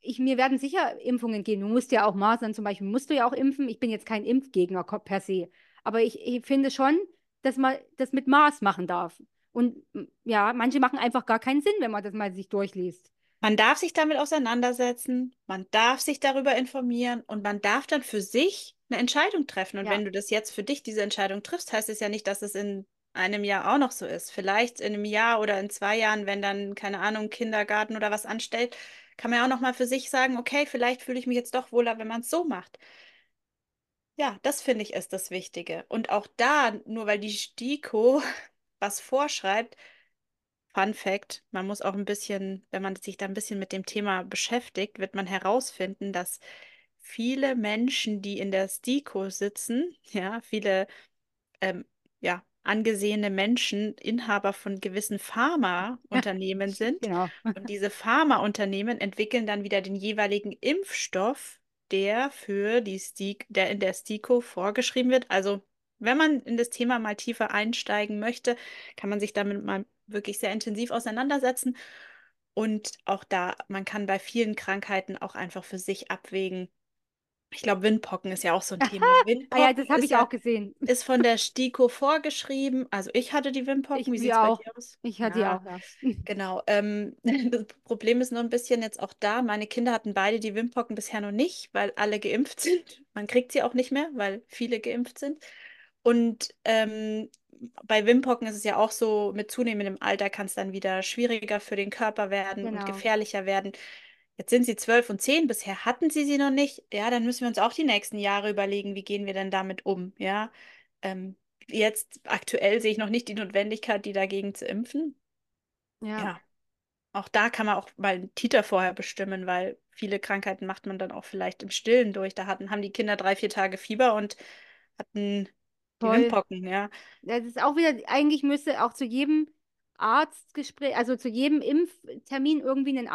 [SPEAKER 3] ich, mir werden sicher Impfungen gehen. Du musst ja auch Masern zum Beispiel, musst du ja auch impfen. Ich bin jetzt kein Impfgegner per se. Aber ich, ich finde schon, dass man das mit Maß machen darf. Und ja, manche machen einfach gar keinen Sinn, wenn man das mal sich durchliest.
[SPEAKER 2] Man darf sich damit auseinandersetzen, man darf sich darüber informieren und man darf dann für sich eine Entscheidung treffen. Und
[SPEAKER 3] Ja.
[SPEAKER 2] wenn du das jetzt für dich diese Entscheidung triffst, heißt es ja nicht, dass es in einem Jahr auch noch so ist. Vielleicht in einem Jahr oder in zwei Jahren, wenn dann, keine Ahnung, Kindergarten oder was anstellt, kann man ja auch noch mal für sich sagen, okay, vielleicht fühle ich mich jetzt doch wohler, wenn man es so macht. Ja, das finde ich ist das Wichtige. Und auch da, nur weil die STIKO was vorschreibt, Fun Fact, man muss auch ein bisschen, wenn man sich da ein bisschen mit dem Thema beschäftigt, wird man herausfinden, dass viele Menschen, die in der STIKO sitzen, ja, viele ähm, ja, angesehene Menschen, Inhaber von gewissen Pharmaunternehmen sind.
[SPEAKER 3] Genau.
[SPEAKER 2] Und diese Pharmaunternehmen entwickeln dann wieder den jeweiligen Impfstoff, der für die STIK, der in der STIKO vorgeschrieben wird. Also, wenn man in das Thema mal tiefer einsteigen möchte, kann man sich damit mal wirklich sehr intensiv auseinandersetzen. Und auch da, man kann bei vielen Krankheiten auch einfach für sich abwägen. Ich glaube, Windpocken ist ja auch so ein Thema.
[SPEAKER 3] Ah ja, das habe ich
[SPEAKER 2] ja,
[SPEAKER 3] auch gesehen.
[SPEAKER 2] ist von der STIKO vorgeschrieben. Also ich hatte die Windpocken.
[SPEAKER 3] Ich
[SPEAKER 2] Wie
[SPEAKER 3] die
[SPEAKER 2] sieht es bei
[SPEAKER 3] auch.
[SPEAKER 2] dir aus?
[SPEAKER 3] Ich hatte die
[SPEAKER 2] Ja,
[SPEAKER 3] auch, ja.
[SPEAKER 2] Genau. Ähm, das Problem ist nur ein bisschen jetzt auch da. Meine Kinder hatten beide die Windpocken bisher noch nicht, weil alle geimpft sind. Man kriegt sie auch nicht mehr, weil viele geimpft sind. Und ähm, bei Windpocken ist es ja auch so, mit zunehmendem Alter kann es dann wieder schwieriger für den Körper werden und
[SPEAKER 3] Genau.
[SPEAKER 2] gefährlicher werden. Jetzt sind sie zwölf und zehn, bisher hatten sie sie noch nicht. Ja, dann müssen wir uns auch die nächsten Jahre überlegen, wie gehen wir denn damit um? Ja, ähm, jetzt aktuell sehe ich noch nicht die Notwendigkeit, die dagegen zu impfen.
[SPEAKER 3] Ja.
[SPEAKER 2] Ja, auch da kann man auch mal einen Titer vorher bestimmen, weil viele Krankheiten macht man dann auch vielleicht im Stillen durch. Da hatten, haben die Kinder drei, vier Tage Fieber und hatten. Windpocken, ja.
[SPEAKER 3] Das ist auch wieder, eigentlich müsste auch zu jedem Arztgespräch, also zu jedem Impftermin irgendwie ein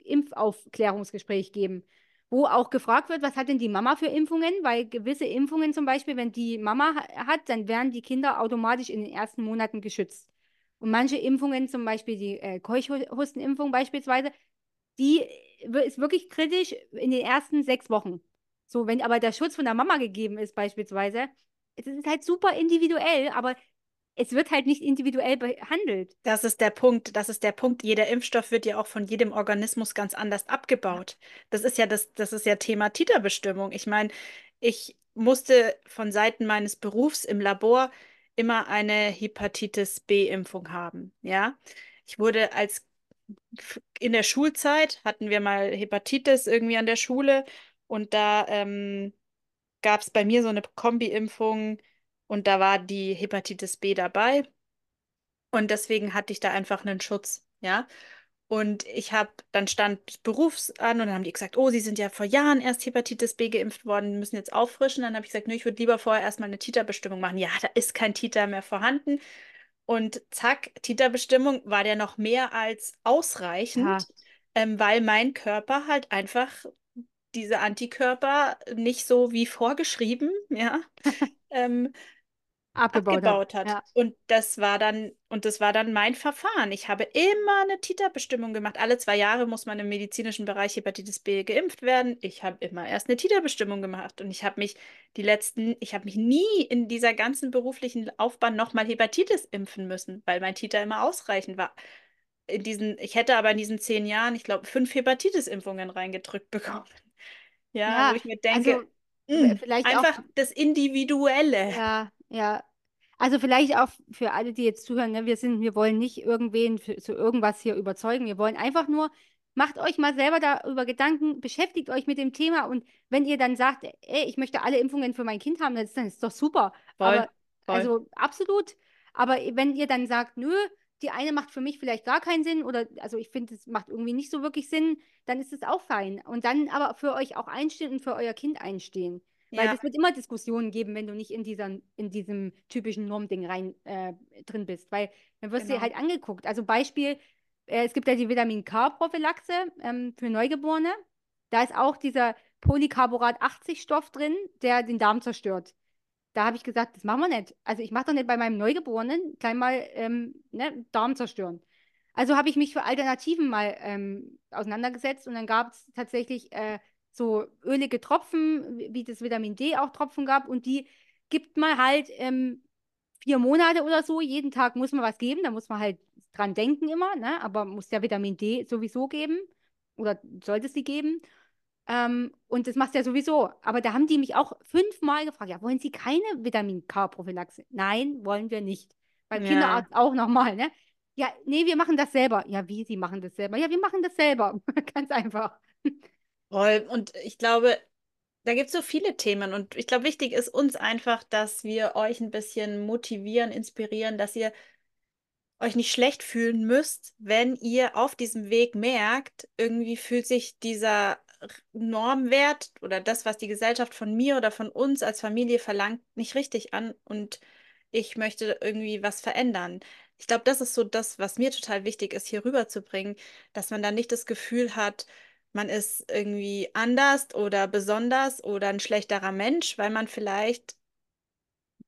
[SPEAKER 3] Arzt-Impfaufklärungsgespräch geben, wo auch gefragt wird, was hat denn die Mama für Impfungen? Weil gewisse Impfungen zum Beispiel, wenn die Mama ha- hat, dann werden die Kinder automatisch in den ersten Monaten geschützt. Und manche Impfungen, zum Beispiel die äh, Keuchhustenimpfung beispielsweise, die w- ist wirklich kritisch in den ersten sechs Wochen. So, wenn aber der Schutz von der Mama gegeben ist, beispielsweise, es ist halt super individuell, aber es wird halt nicht individuell behandelt.
[SPEAKER 2] Das ist der Punkt, das ist der Punkt. Jeder Impfstoff wird ja auch von jedem Organismus ganz anders abgebaut. Das ist ja das, das ist ja Thema Titerbestimmung. Ich meine, ich musste von Seiten meines Berufs im Labor immer eine Hepatitis B-Impfung haben. Ja, ich wurde als in der Schulzeit hatten wir mal Hepatitis irgendwie an der Schule und da ähm, gab es bei mir so eine Kombi-Impfung und da war die Hepatitis B dabei. Und deswegen hatte ich da einfach einen Schutz, ja. Und ich habe, dann stand Berufs an und dann haben die gesagt, oh, Sie sind ja vor Jahren erst Hepatitis B geimpft worden, müssen jetzt auffrischen. Dann habe ich gesagt, nö, ich würde lieber vorher erstmal eine Titerbestimmung machen. Ja, da ist kein Titer mehr vorhanden. Und zack, Titerbestimmung war der noch mehr als ausreichend,
[SPEAKER 3] Ja.
[SPEAKER 2] ähm, weil mein Körper halt einfach diese Antikörper nicht so wie vorgeschrieben, ja, ähm,
[SPEAKER 3] Abgebaut,
[SPEAKER 2] abgebaut
[SPEAKER 3] hat. Ja.
[SPEAKER 2] Und das war dann, und das war dann mein Verfahren. Ich habe immer eine Titerbestimmung gemacht. Alle zwei Jahre muss man im medizinischen Bereich Hepatitis B geimpft werden. Ich habe immer erst eine Titerbestimmung gemacht. Und ich habe mich die letzten, ich habe mich nie in dieser ganzen beruflichen Laufbahn nochmal Hepatitis impfen müssen, weil mein Titer immer ausreichend war. In diesen, ich hätte aber in diesen zehn Jahren, ich glaube, fünf Hepatitis-Impfungen reingedrückt bekommen. Ja,
[SPEAKER 3] Ja,
[SPEAKER 2] wo ich mir denke,
[SPEAKER 3] also
[SPEAKER 2] mh,
[SPEAKER 3] vielleicht auch-
[SPEAKER 2] einfach das Individuelle.
[SPEAKER 3] Ja, ja. Also vielleicht auch für alle, die jetzt zuhören, ne, wir sind, wir wollen nicht irgendwen für, zu irgendwas hier überzeugen. Wir wollen einfach nur, macht euch mal selber darüber Gedanken, beschäftigt euch mit dem Thema und wenn ihr dann sagt, ey, ich möchte alle Impfungen für mein Kind haben, dann ist, ist doch super.
[SPEAKER 2] Voll,
[SPEAKER 3] Aber
[SPEAKER 2] voll.
[SPEAKER 3] also absolut. Aber wenn ihr dann sagt, nö, die eine macht für mich vielleicht gar keinen Sinn oder also ich finde, es macht irgendwie nicht so wirklich Sinn, dann ist es auch fein. Und dann aber für euch auch einstehen und für euer Kind einstehen. Weil
[SPEAKER 2] Ja,
[SPEAKER 3] es wird immer Diskussionen geben, wenn du nicht in dieser, in diesem typischen Normding rein äh, drin bist. Weil dann wirst du
[SPEAKER 2] genau.
[SPEAKER 3] halt angeguckt. Also Beispiel, äh, es gibt ja die Vitamin K-Prophylaxe ähm, für Neugeborene. Da ist auch dieser Polycarborat 80 Stoff drin, der den Darm zerstört. Da habe ich gesagt, das machen wir nicht. Also ich mache doch nicht bei meinem Neugeborenen gleich mal ähm, ne, Darm zerstören. Also habe ich mich für Alternativen mal ähm, auseinandergesetzt und dann gab es tatsächlich äh, so ölige Tropfen, wie das Vitamin D auch Tropfen gab und die gibt man halt ähm, vier Monate oder so. Jeden Tag muss man was geben, da muss man halt dran denken immer, ne? Aber muss ja Vitamin D sowieso geben oder sollte es die geben. Ähm, und das machst du ja sowieso. Aber da haben die mich auch fünfmal gefragt, ja, wollen Sie keine Vitamin K-Prophylaxe? Nein, wollen wir nicht. Beim
[SPEAKER 2] Ja.
[SPEAKER 3] Kinderarzt auch nochmal, ne? Ja, nee, wir machen das selber. Ja, wie, Sie machen das selber? Ja, wir machen das selber. Ganz einfach.
[SPEAKER 2] Voll. Und ich glaube, da gibt es so viele Themen. Und ich glaube, wichtig ist uns einfach, dass wir euch ein bisschen motivieren, inspirieren, dass ihr euch nicht schlecht fühlen müsst, wenn ihr auf diesem Weg merkt, irgendwie fühlt sich dieser Normwert oder das, was die Gesellschaft von mir oder von uns als Familie verlangt, nicht richtig an und ich möchte irgendwie was verändern. Ich glaube, das ist so das, was mir total wichtig ist, hier rüberzubringen, dass man dann nicht das Gefühl hat, man ist irgendwie anders oder besonders oder ein schlechterer Mensch, weil man vielleicht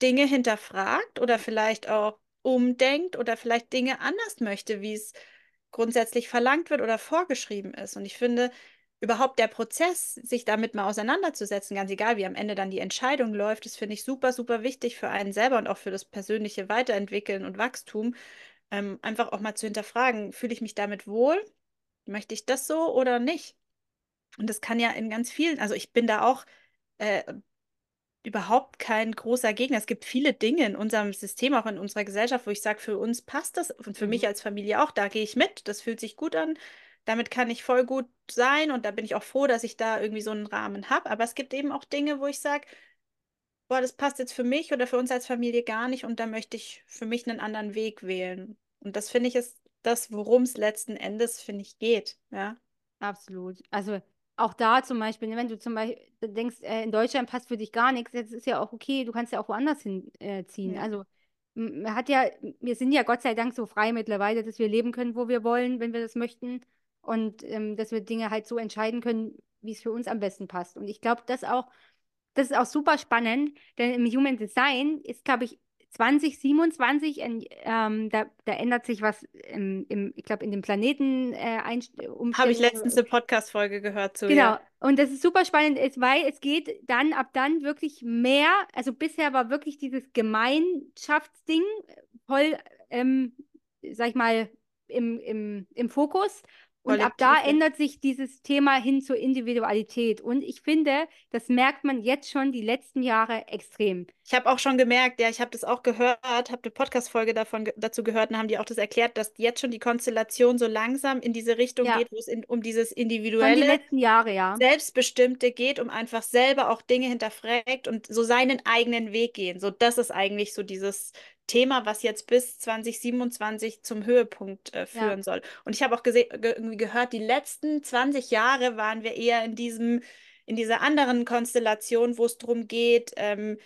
[SPEAKER 2] Dinge hinterfragt oder vielleicht auch umdenkt oder vielleicht Dinge anders möchte, wie es grundsätzlich verlangt wird oder vorgeschrieben ist. Und ich finde, überhaupt der Prozess, sich damit mal auseinanderzusetzen, ganz egal, wie am Ende dann die Entscheidung läuft, das finde ich super, super wichtig für einen selber und auch für das persönliche Weiterentwickeln und Wachstum. Ähm, einfach auch mal zu hinterfragen, fühle ich mich damit wohl? Möchte ich das so oder nicht? Und das kann ja in ganz vielen, also ich bin da auch äh, überhaupt kein großer Gegner. Es gibt viele Dinge in unserem System, auch in unserer Gesellschaft, wo ich sage, für uns passt das und für mich
[SPEAKER 3] Mhm.
[SPEAKER 2] als Familie auch, da gehe ich mit. Das fühlt sich gut an. Damit kann ich voll gut sein und da bin ich auch froh, dass ich da irgendwie so einen Rahmen habe. Aber es gibt eben auch Dinge, wo ich sage, boah, das passt jetzt für mich oder für uns als Familie gar nicht und da möchte ich für mich einen anderen Weg wählen. Und das finde ich ist das, worum es letzten Endes, finde ich, geht. Ja.
[SPEAKER 3] Absolut. Also auch da zum Beispiel, ne, wenn du zum Beispiel denkst, äh, in Deutschland passt für dich gar nichts, jetzt ist ja auch okay, du kannst ja auch woanders hinziehen. Äh.
[SPEAKER 2] Ja.
[SPEAKER 3] also hat ja, wir sind ja Gott sei Dank so frei mittlerweile, dass wir leben können, wo wir wollen, wenn wir das möchten. Und ähm, dass wir Dinge halt so entscheiden können, wie es für uns am besten passt. Und ich glaube, das auch, das ist auch super spannend, denn im Human Design ist, glaube ich, 2027, in, ähm, da, da ändert sich was im, im, ich glaube, in den Planeten äh,
[SPEAKER 2] Habe ich letztens eine Podcast-Folge gehört zu,
[SPEAKER 3] Genau.
[SPEAKER 2] ja.
[SPEAKER 3] Und das ist super spannend, ist, weil es geht dann ab dann wirklich mehr, also bisher war wirklich dieses Gemeinschaftsding voll, ähm, sag ich mal, im, im, im Fokus. Und ab da
[SPEAKER 2] ja.
[SPEAKER 3] ändert sich dieses Thema hin zur Individualität. Und ich finde, das merkt man jetzt schon die letzten Jahre extrem.
[SPEAKER 2] Ich habe auch schon gemerkt, ja, ich habe das auch gehört, habe eine Podcast-Folge dazu gehört und haben die auch das erklärt, dass jetzt schon die Konstellation so langsam in diese Richtung
[SPEAKER 3] Ja.
[SPEAKER 2] geht, wo es in, um dieses
[SPEAKER 3] Schon die
[SPEAKER 2] individuelle,
[SPEAKER 3] letzten Jahre, ja.
[SPEAKER 2] selbstbestimmte geht, um einfach selber auch Dinge hinterfragt und so seinen eigenen Weg gehen. So, das ist eigentlich so dieses Thema, was jetzt bis 2027 zum Höhepunkt äh, führen soll. Und ich habe auch ge irgendwie gehört, die letzten 20 Jahre waren wir eher in diesem, in dieser anderen Konstellation, wo es darum geht, ähm,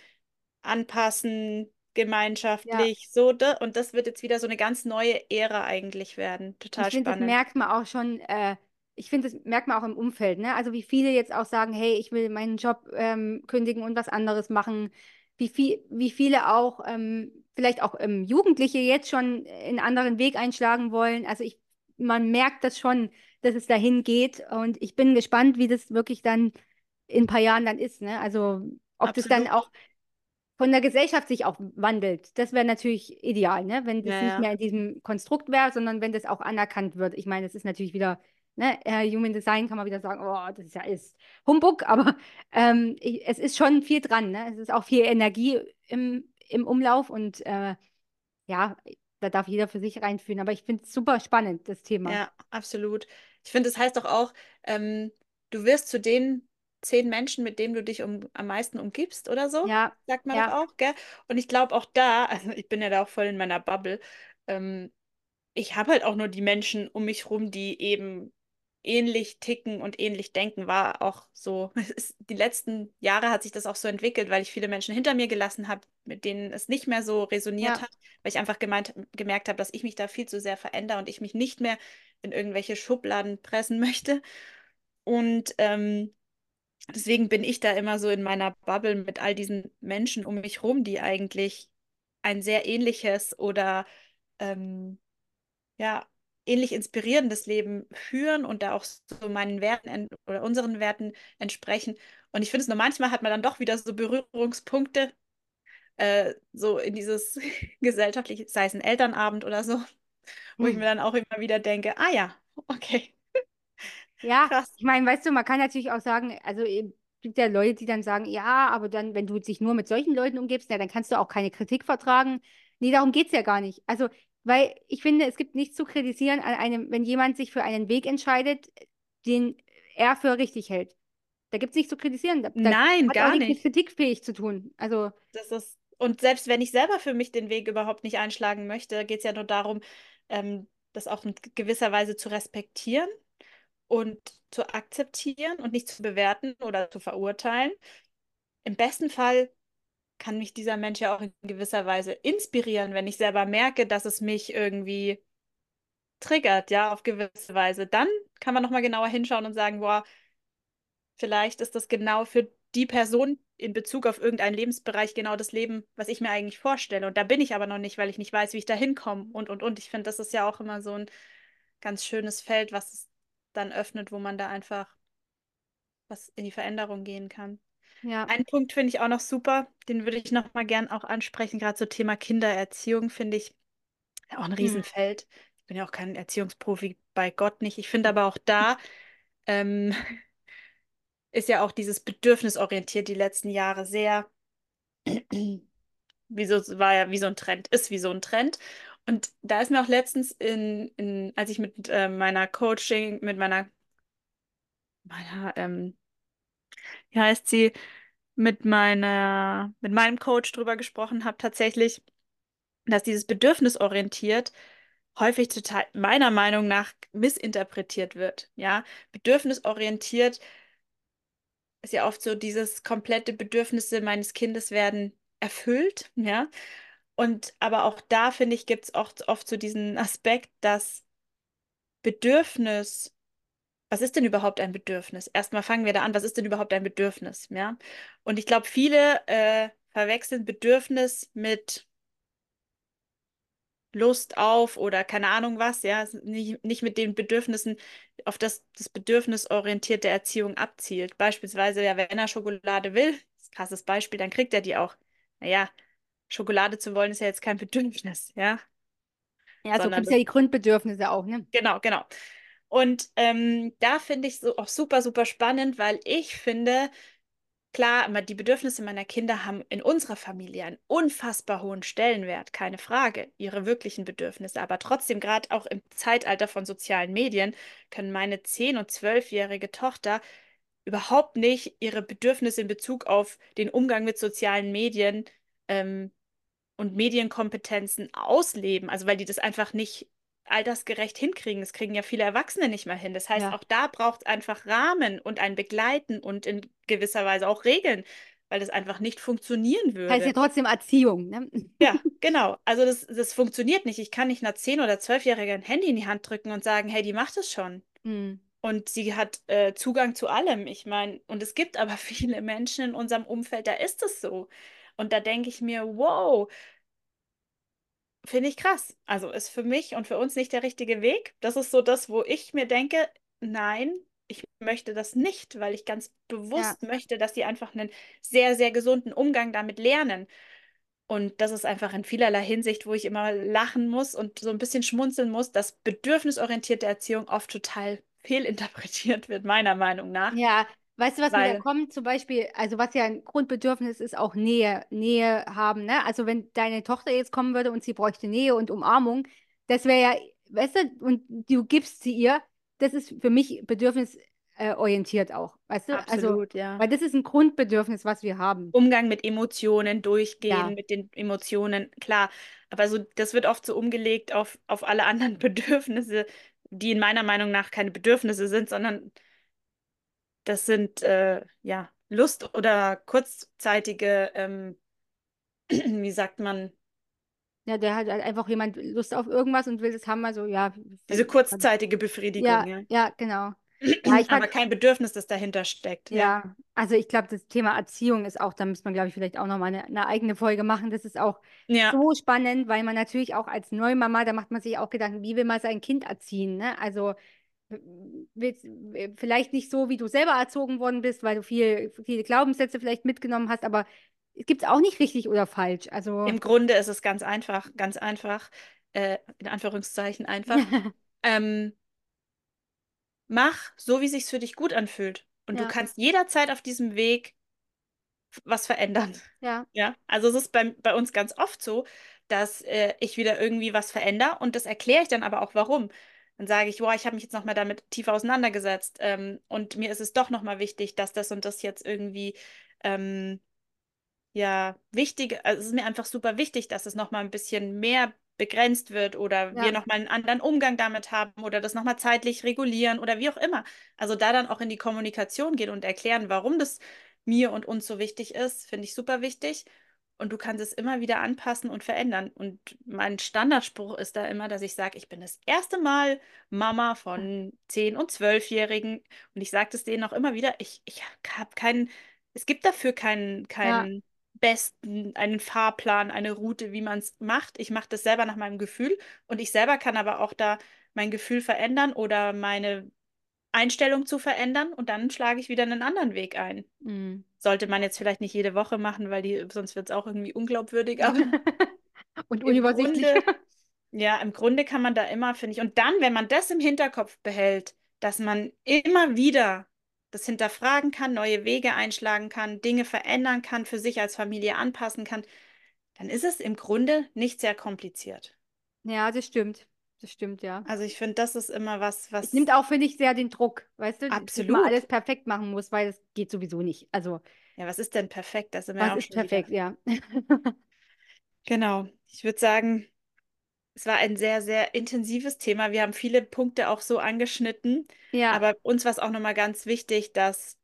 [SPEAKER 2] anpassen, gemeinschaftlich, so, da, und das wird jetzt wieder so eine ganz neue Ära eigentlich werden. Total
[SPEAKER 3] Ich finde, das merkt man auch schon, äh, ich finde, das merkt man auch im Umfeld, ne? Also wie viele jetzt auch sagen, hey, ich will meinen Job ähm, kündigen und was anderes machen. Wie viel, wie viele auch, ähm, vielleicht auch ähm, Jugendliche jetzt schon einen anderen Weg einschlagen wollen. Also ich, man merkt das schon, dass es dahin geht. Und ich bin gespannt, wie das wirklich dann in ein paar Jahren dann ist, ne? Also ob das dann
[SPEAKER 2] Absolut.
[SPEAKER 3] auch von der Gesellschaft sich auch wandelt. Das wäre natürlich ideal, ne? Wenn das
[SPEAKER 2] Ja,
[SPEAKER 3] nicht
[SPEAKER 2] ja.
[SPEAKER 3] mehr in diesem Konstrukt wäre, sondern wenn das auch anerkannt wird. Ich meine, das ist natürlich wieder, ne, äh, Human Design kann man wieder sagen, oh, das ist ja alles Humbug, aber ähm, ich, es ist schon viel dran, ne? Es ist auch viel Energie im, im Umlauf und äh, ja, da darf jeder für sich reinfühlen. Aber ich finde es super spannend, das Thema.
[SPEAKER 2] Ja, absolut. Ich finde, das heißt doch auch, ähm, du wirst zu den zehn Menschen, mit denen du dich um, am meisten umgibst oder so,
[SPEAKER 3] Ja,
[SPEAKER 2] sagt man
[SPEAKER 3] ja,
[SPEAKER 2] auch, gell? Und ich glaube auch da, also ich bin ja da auch voll in meiner Bubble, ähm, ich habe halt auch nur die Menschen um mich rum, die eben ähnlich ticken und ähnlich denken, war auch so. Ist, die letzten Jahre hat sich das auch so entwickelt, weil ich viele Menschen hinter mir gelassen habe, mit denen es nicht mehr so resoniert
[SPEAKER 3] Ja.
[SPEAKER 2] hat, weil ich einfach gemeint, gemerkt habe, dass ich mich da viel zu sehr verändere und ich mich nicht mehr in irgendwelche Schubladen pressen möchte. Und ähm, deswegen bin ich da immer so in meiner Bubble mit all diesen Menschen um mich rum, die eigentlich ein sehr ähnliches oder ähm, ja, ähnlich inspirierendes Leben führen und da auch so meinen Werten en- oder unseren Werten entsprechen. Und ich finde es nur manchmal hat man dann doch wieder so Berührungspunkte, äh, so in dieses gesellschaftliche, sei es ein Elternabend oder so, wo ich
[SPEAKER 3] Hm.
[SPEAKER 2] mir dann auch immer wieder denke, ah ja, okay,
[SPEAKER 3] Ja,
[SPEAKER 2] krass.
[SPEAKER 3] ich meine, weißt du, man kann natürlich auch sagen, also es gibt ja Leute, die dann sagen, ja, aber dann, wenn du dich nur mit solchen Leuten umgibst, ja, dann kannst du auch keine Kritik vertragen. Nee, darum geht es ja gar nicht. Also, weil ich finde, es gibt nichts zu kritisieren an einem, wenn jemand sich für einen Weg entscheidet, den er für richtig hält. Da gibt es nichts zu kritisieren. Da,
[SPEAKER 2] Nein,
[SPEAKER 3] hat auch
[SPEAKER 2] gar
[SPEAKER 3] nichts mit
[SPEAKER 2] nicht.
[SPEAKER 3] kritikfähig zu tun. Also,
[SPEAKER 2] Das ist, und selbst wenn ich selber für mich den Weg überhaupt nicht einschlagen möchte, geht es ja nur darum, ähm, das auch in gewisser Weise zu respektieren und zu akzeptieren und nicht zu bewerten oder zu verurteilen. Im besten Fall kann mich dieser Mensch ja auch in gewisser Weise inspirieren, wenn ich selber merke, dass es mich irgendwie triggert, ja, auf gewisse Weise. Dann kann man nochmal genauer hinschauen und sagen, boah, vielleicht ist das genau für die Person in Bezug auf irgendeinen Lebensbereich genau das Leben, was ich mir eigentlich vorstelle. Und da bin ich aber noch nicht, weil ich nicht weiß, wie ich da hinkomme und, und, und. Ich finde, das ist ja auch immer so ein ganz schönes Feld, was es dann öffnet, wo man da einfach was in die Veränderung gehen kann.
[SPEAKER 3] Ja.
[SPEAKER 2] Einen Punkt finde ich auch noch super, den würde ich noch mal gern auch ansprechen, gerade so Thema Kindererziehung finde ich auch ein
[SPEAKER 3] Hm.
[SPEAKER 2] Riesenfeld. Ich bin ja auch kein Erziehungsprofi, bei Gott nicht. Ich finde aber auch da ähm, ist ja auch dieses Bedürfnisorientiert die letzten Jahre sehr, wie so, war ja wie so ein Trend, ist wie so ein Trend. Und da ist mir auch letztens in, in als ich mit äh, meiner Coaching, mit meiner, meiner ähm, wie heißt sie, mit meiner, mit meinem Coach drüber gesprochen habe, tatsächlich, dass dieses Bedürfnisorientiert häufig total, meiner Meinung nach, missinterpretiert wird. Ja, bedürfnisorientiert ist ja oft so, dieses komplette Bedürfnisse meines Kindes werden erfüllt, ja. Und aber auch da, finde ich, gibt es oft, oft so diesen Aspekt, dass Bedürfnis was ist denn überhaupt ein Bedürfnis? Erstmal fangen wir da an, was ist denn überhaupt ein Bedürfnis? Ja? Und ich glaube, viele äh, verwechseln Bedürfnis mit Lust auf oder keine Ahnung was, ja, nicht, nicht mit den Bedürfnissen, auf das das bedürfnisorientierte Erziehung abzielt. Beispielsweise, ja, wenn er Schokolade will, das ist ein krasses Beispiel, dann kriegt er die auch. Naja, Schokolade zu wollen ist ja jetzt kein Bedürfnis, ja,
[SPEAKER 3] Ja, so gibt es ja die Grundbedürfnisse auch, ne?
[SPEAKER 2] Genau, genau. Und ähm, da finde ich so auch super, super spannend, weil ich finde, klar, die Bedürfnisse meiner Kinder haben in unserer Familie einen unfassbar hohen Stellenwert, keine Frage, ihre wirklichen Bedürfnisse. Aber trotzdem, gerade auch im Zeitalter von sozialen Medien, können meine 10- und 12-jährige Tochter überhaupt nicht ihre Bedürfnisse in Bezug auf den Umgang mit sozialen Medien ähm, und Medienkompetenzen ausleben. Also weil die das einfach nicht altersgerecht hinkriegen. Das kriegen ja viele Erwachsene nicht mal hin. Das heißt,
[SPEAKER 3] Ja.
[SPEAKER 2] auch da braucht es einfach Rahmen und ein Begleiten und in gewisser Weise auch Regeln, weil das einfach nicht funktionieren würde.
[SPEAKER 3] Heißt ja trotzdem Erziehung, ne?
[SPEAKER 2] Ja, genau. Also das, das funktioniert nicht. Ich kann nicht einer 10- oder 12-Jährigen ein Handy in die Hand drücken und sagen, hey, die macht es schon.
[SPEAKER 3] Hm.
[SPEAKER 2] Und sie hat äh, Zugang zu allem. Ich meine, und es gibt aber viele Menschen in unserem Umfeld, da ist es so. Und da denke ich mir, wow, finde ich krass. Also ist für mich und für uns nicht der richtige Weg. Das ist so das, wo ich mir denke, nein, ich möchte das nicht, weil ich ganz bewusst möchte, dass sie einfach einen sehr, sehr gesunden Umgang damit lernen. Und das ist einfach in vielerlei Hinsicht, wo ich immer lachen muss und so ein bisschen schmunzeln muss, dass bedürfnisorientierte Erziehung oft total fehlinterpretiert wird, meiner Meinung nach.
[SPEAKER 3] Ja, weißt du, was mir da
[SPEAKER 2] Weil-
[SPEAKER 3] kommt? Zum Beispiel, also was ja ein Grundbedürfnis ist, auch Nähe, Nähe haben, ne? Also wenn deine Tochter jetzt kommen würde und sie bräuchte Nähe und Umarmung, das wäre ja, weißt du, und du gibst sie ihr, das ist für mich bedürfnisorientiert auch, weißt du? Also,
[SPEAKER 2] Absolut, ja.
[SPEAKER 3] weil das ist ein Grundbedürfnis, was wir haben.
[SPEAKER 2] Umgang mit Emotionen, durchgehen
[SPEAKER 3] Ja.
[SPEAKER 2] mit den Emotionen, klar. Aber so, das wird oft so umgelegt auf, auf alle anderen Bedürfnisse. die in meiner Meinung nach keine Bedürfnisse sind, sondern das sind äh, ja Lust oder kurzzeitige, ähm, wie sagt man,
[SPEAKER 3] Ja, der hat halt einfach jemand Lust auf irgendwas und will das haben, also ja.
[SPEAKER 2] diese kurzzeitige Befriedigung,
[SPEAKER 3] Ja,
[SPEAKER 2] ja.
[SPEAKER 3] ja, genau. Ja, ich
[SPEAKER 2] Aber kein Bedürfnis, das dahinter steckt. Ja.
[SPEAKER 3] ja, also ich glaube, das Thema Erziehung ist auch, da müsste man, glaube ich, vielleicht auch nochmal eine, eine eigene Folge machen. Das ist auch
[SPEAKER 2] Ja.
[SPEAKER 3] so spannend, weil man natürlich auch als Neumama, da macht man sich auch Gedanken, wie will man sein Kind erziehen, ne? Also vielleicht nicht so, wie du selber erzogen worden bist, weil du viel, viele Glaubenssätze vielleicht mitgenommen hast, aber es gibt es auch nicht richtig oder falsch. Also
[SPEAKER 2] Im Grunde ist es ganz einfach, ganz einfach, äh, in Anführungszeichen einfach. ähm, mach so, wie sich's für dich gut anfühlt. Und
[SPEAKER 3] Ja.
[SPEAKER 2] du kannst jederzeit auf diesem Weg was verändern.
[SPEAKER 3] ja,
[SPEAKER 2] Ja, also es ist bei, bei uns ganz oft so, dass äh, ich wieder irgendwie was verändere und das erkläre ich dann aber auch, warum. Dann sage ich, boah, ich habe mich jetzt nochmal damit tiefer auseinandergesetzt ähm, und mir ist es doch nochmal wichtig, dass das und das jetzt irgendwie ähm, ja wichtig, also es ist mir einfach super wichtig, dass es nochmal ein bisschen mehr begrenzt wird oder
[SPEAKER 3] Ja.
[SPEAKER 2] wir nochmal einen anderen Umgang damit haben oder das nochmal zeitlich regulieren oder wie auch immer. Also da dann auch in die Kommunikation gehen und erklären, warum das mir und uns so wichtig ist, finde ich super wichtig. Und du kannst es immer wieder anpassen und verändern. Und mein Standardspruch ist da immer, dass ich sage, ich bin das erste Mal Mama von 10- und 12-Jährigen. Und ich sage es denen auch immer wieder, ich, ich habe keinen, es gibt dafür keinen, keinen besten, einen Fahrplan, eine Route, wie man es macht. Ich mache das selber nach meinem Gefühl. Und ich selber kann aber auch da mein Gefühl verändern oder meine Einstellung zu verändern. Und dann schlage ich wieder einen anderen Weg ein.
[SPEAKER 3] mm.
[SPEAKER 2] Sollte man jetzt vielleicht nicht jede Woche machen, weil die, sonst wird es auch irgendwie unglaubwürdig.
[SPEAKER 3] Und unübersichtlich.
[SPEAKER 2] Grunde, ja, im Grunde kann man da immer, finde ich, und dann, wenn man das im Hinterkopf behält, dass man immer wieder das hinterfragen kann, neue Wege einschlagen kann, Dinge verändern kann, für sich als Familie anpassen kann, dann ist es im Grunde nicht sehr kompliziert.
[SPEAKER 3] Ja, das stimmt. Das stimmt, ja.
[SPEAKER 2] Also ich finde, das ist immer was, was
[SPEAKER 3] Es nimmt auch, finde ich, sehr den Druck, weißt du, dass man
[SPEAKER 2] Absolut.
[SPEAKER 3] alles perfekt machen muss, weil das geht sowieso nicht. Also,
[SPEAKER 2] ja, was ist denn perfekt? Da sind wir
[SPEAKER 3] was ist
[SPEAKER 2] schon wieder.
[SPEAKER 3] perfekt, ja.
[SPEAKER 2] Genau. Ich würde sagen, es war ein sehr, sehr intensives Thema. Wir haben viele Punkte auch so angeschnitten.
[SPEAKER 3] Ja,
[SPEAKER 2] Aber uns war es auch nochmal ganz wichtig, dass,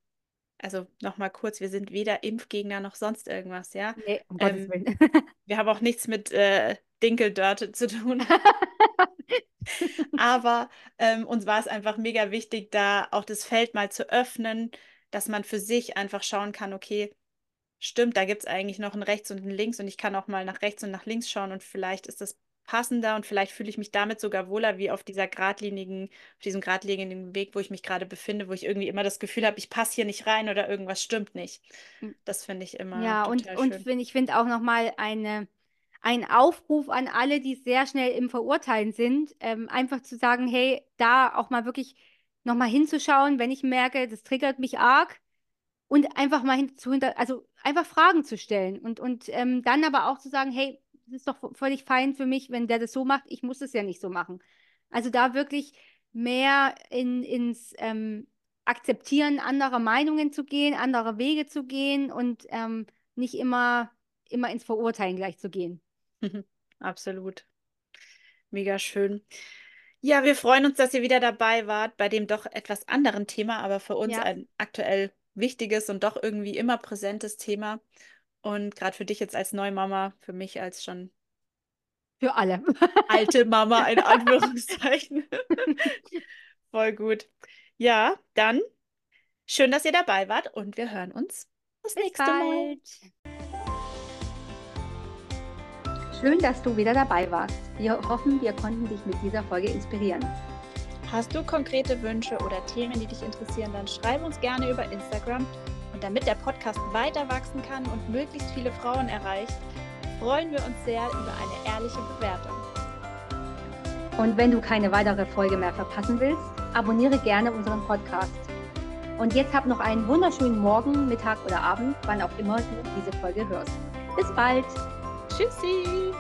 [SPEAKER 2] also nochmal kurz, wir sind weder Impfgegner noch sonst irgendwas, ja.
[SPEAKER 3] nee, um Gottes
[SPEAKER 2] Ähm,
[SPEAKER 3] Willen.
[SPEAKER 2] Wir haben auch nichts mit äh, Dinkeldörte zu tun. Aber ähm, uns war es einfach mega wichtig, da auch das Feld mal zu öffnen, dass man für sich einfach schauen kann, okay, stimmt, da gibt es eigentlich noch ein Rechts und ein Links und ich kann auch mal nach rechts und nach links schauen und vielleicht ist das passender und vielleicht fühle ich mich damit sogar wohler wie auf dieser geradlinigen, auf diesem geradlinigen Weg, wo ich mich gerade befinde, wo ich irgendwie immer das Gefühl habe, ich passe hier nicht rein oder irgendwas stimmt nicht.
[SPEAKER 3] Mhm.
[SPEAKER 2] Das finde ich immer
[SPEAKER 3] Ja, und,
[SPEAKER 2] total
[SPEAKER 3] und
[SPEAKER 2] schön.
[SPEAKER 3] find, ich finde auch nochmal eine, ein Aufruf an alle, die sehr schnell im Verurteilen sind, ähm, einfach zu sagen, hey, da auch mal wirklich nochmal hinzuschauen, wenn ich merke, das triggert mich arg und einfach mal hin, zu hinter, also einfach Fragen zu stellen und, und ähm, dann aber auch zu sagen, hey, das ist doch völlig fein für mich, wenn der das so macht, ich muss es ja nicht so machen. Also da wirklich mehr in, ins ähm, Akzeptieren anderer Meinungen zu gehen, andere Wege zu gehen und ähm, nicht immer, immer ins Verurteilen gleich zu gehen.
[SPEAKER 2] Absolut. Mega schön. Ja, wir freuen uns, dass ihr wieder dabei wart bei dem doch etwas anderen Thema, aber für uns
[SPEAKER 3] Ja.
[SPEAKER 2] ein aktuell wichtiges und doch irgendwie immer präsentes Thema. Und gerade für dich jetzt als Neumama, für mich als schon
[SPEAKER 3] Für alle.
[SPEAKER 2] alte Mama in Anführungszeichen. Voll gut. Ja, dann schön, dass ihr dabei wart und wir hören uns das
[SPEAKER 3] Bis
[SPEAKER 2] nächste Mal.
[SPEAKER 3] bald.
[SPEAKER 1] Schön, dass du wieder dabei warst. Wir hoffen, wir konnten dich mit dieser Folge inspirieren.
[SPEAKER 2] Hast du konkrete Wünsche oder Themen, die dich interessieren, dann schreib uns gerne über Instagram. Und damit der Podcast weiter wachsen kann und möglichst viele Frauen erreicht, freuen wir uns sehr über eine ehrliche Bewertung.
[SPEAKER 1] Und wenn du keine weitere Folge mehr verpassen willst, abonniere gerne unseren Podcast. Und jetzt hab noch einen wunderschönen Morgen, Mittag oder Abend, wann auch immer du diese Folge hörst. Bis bald!
[SPEAKER 2] Tschüssi!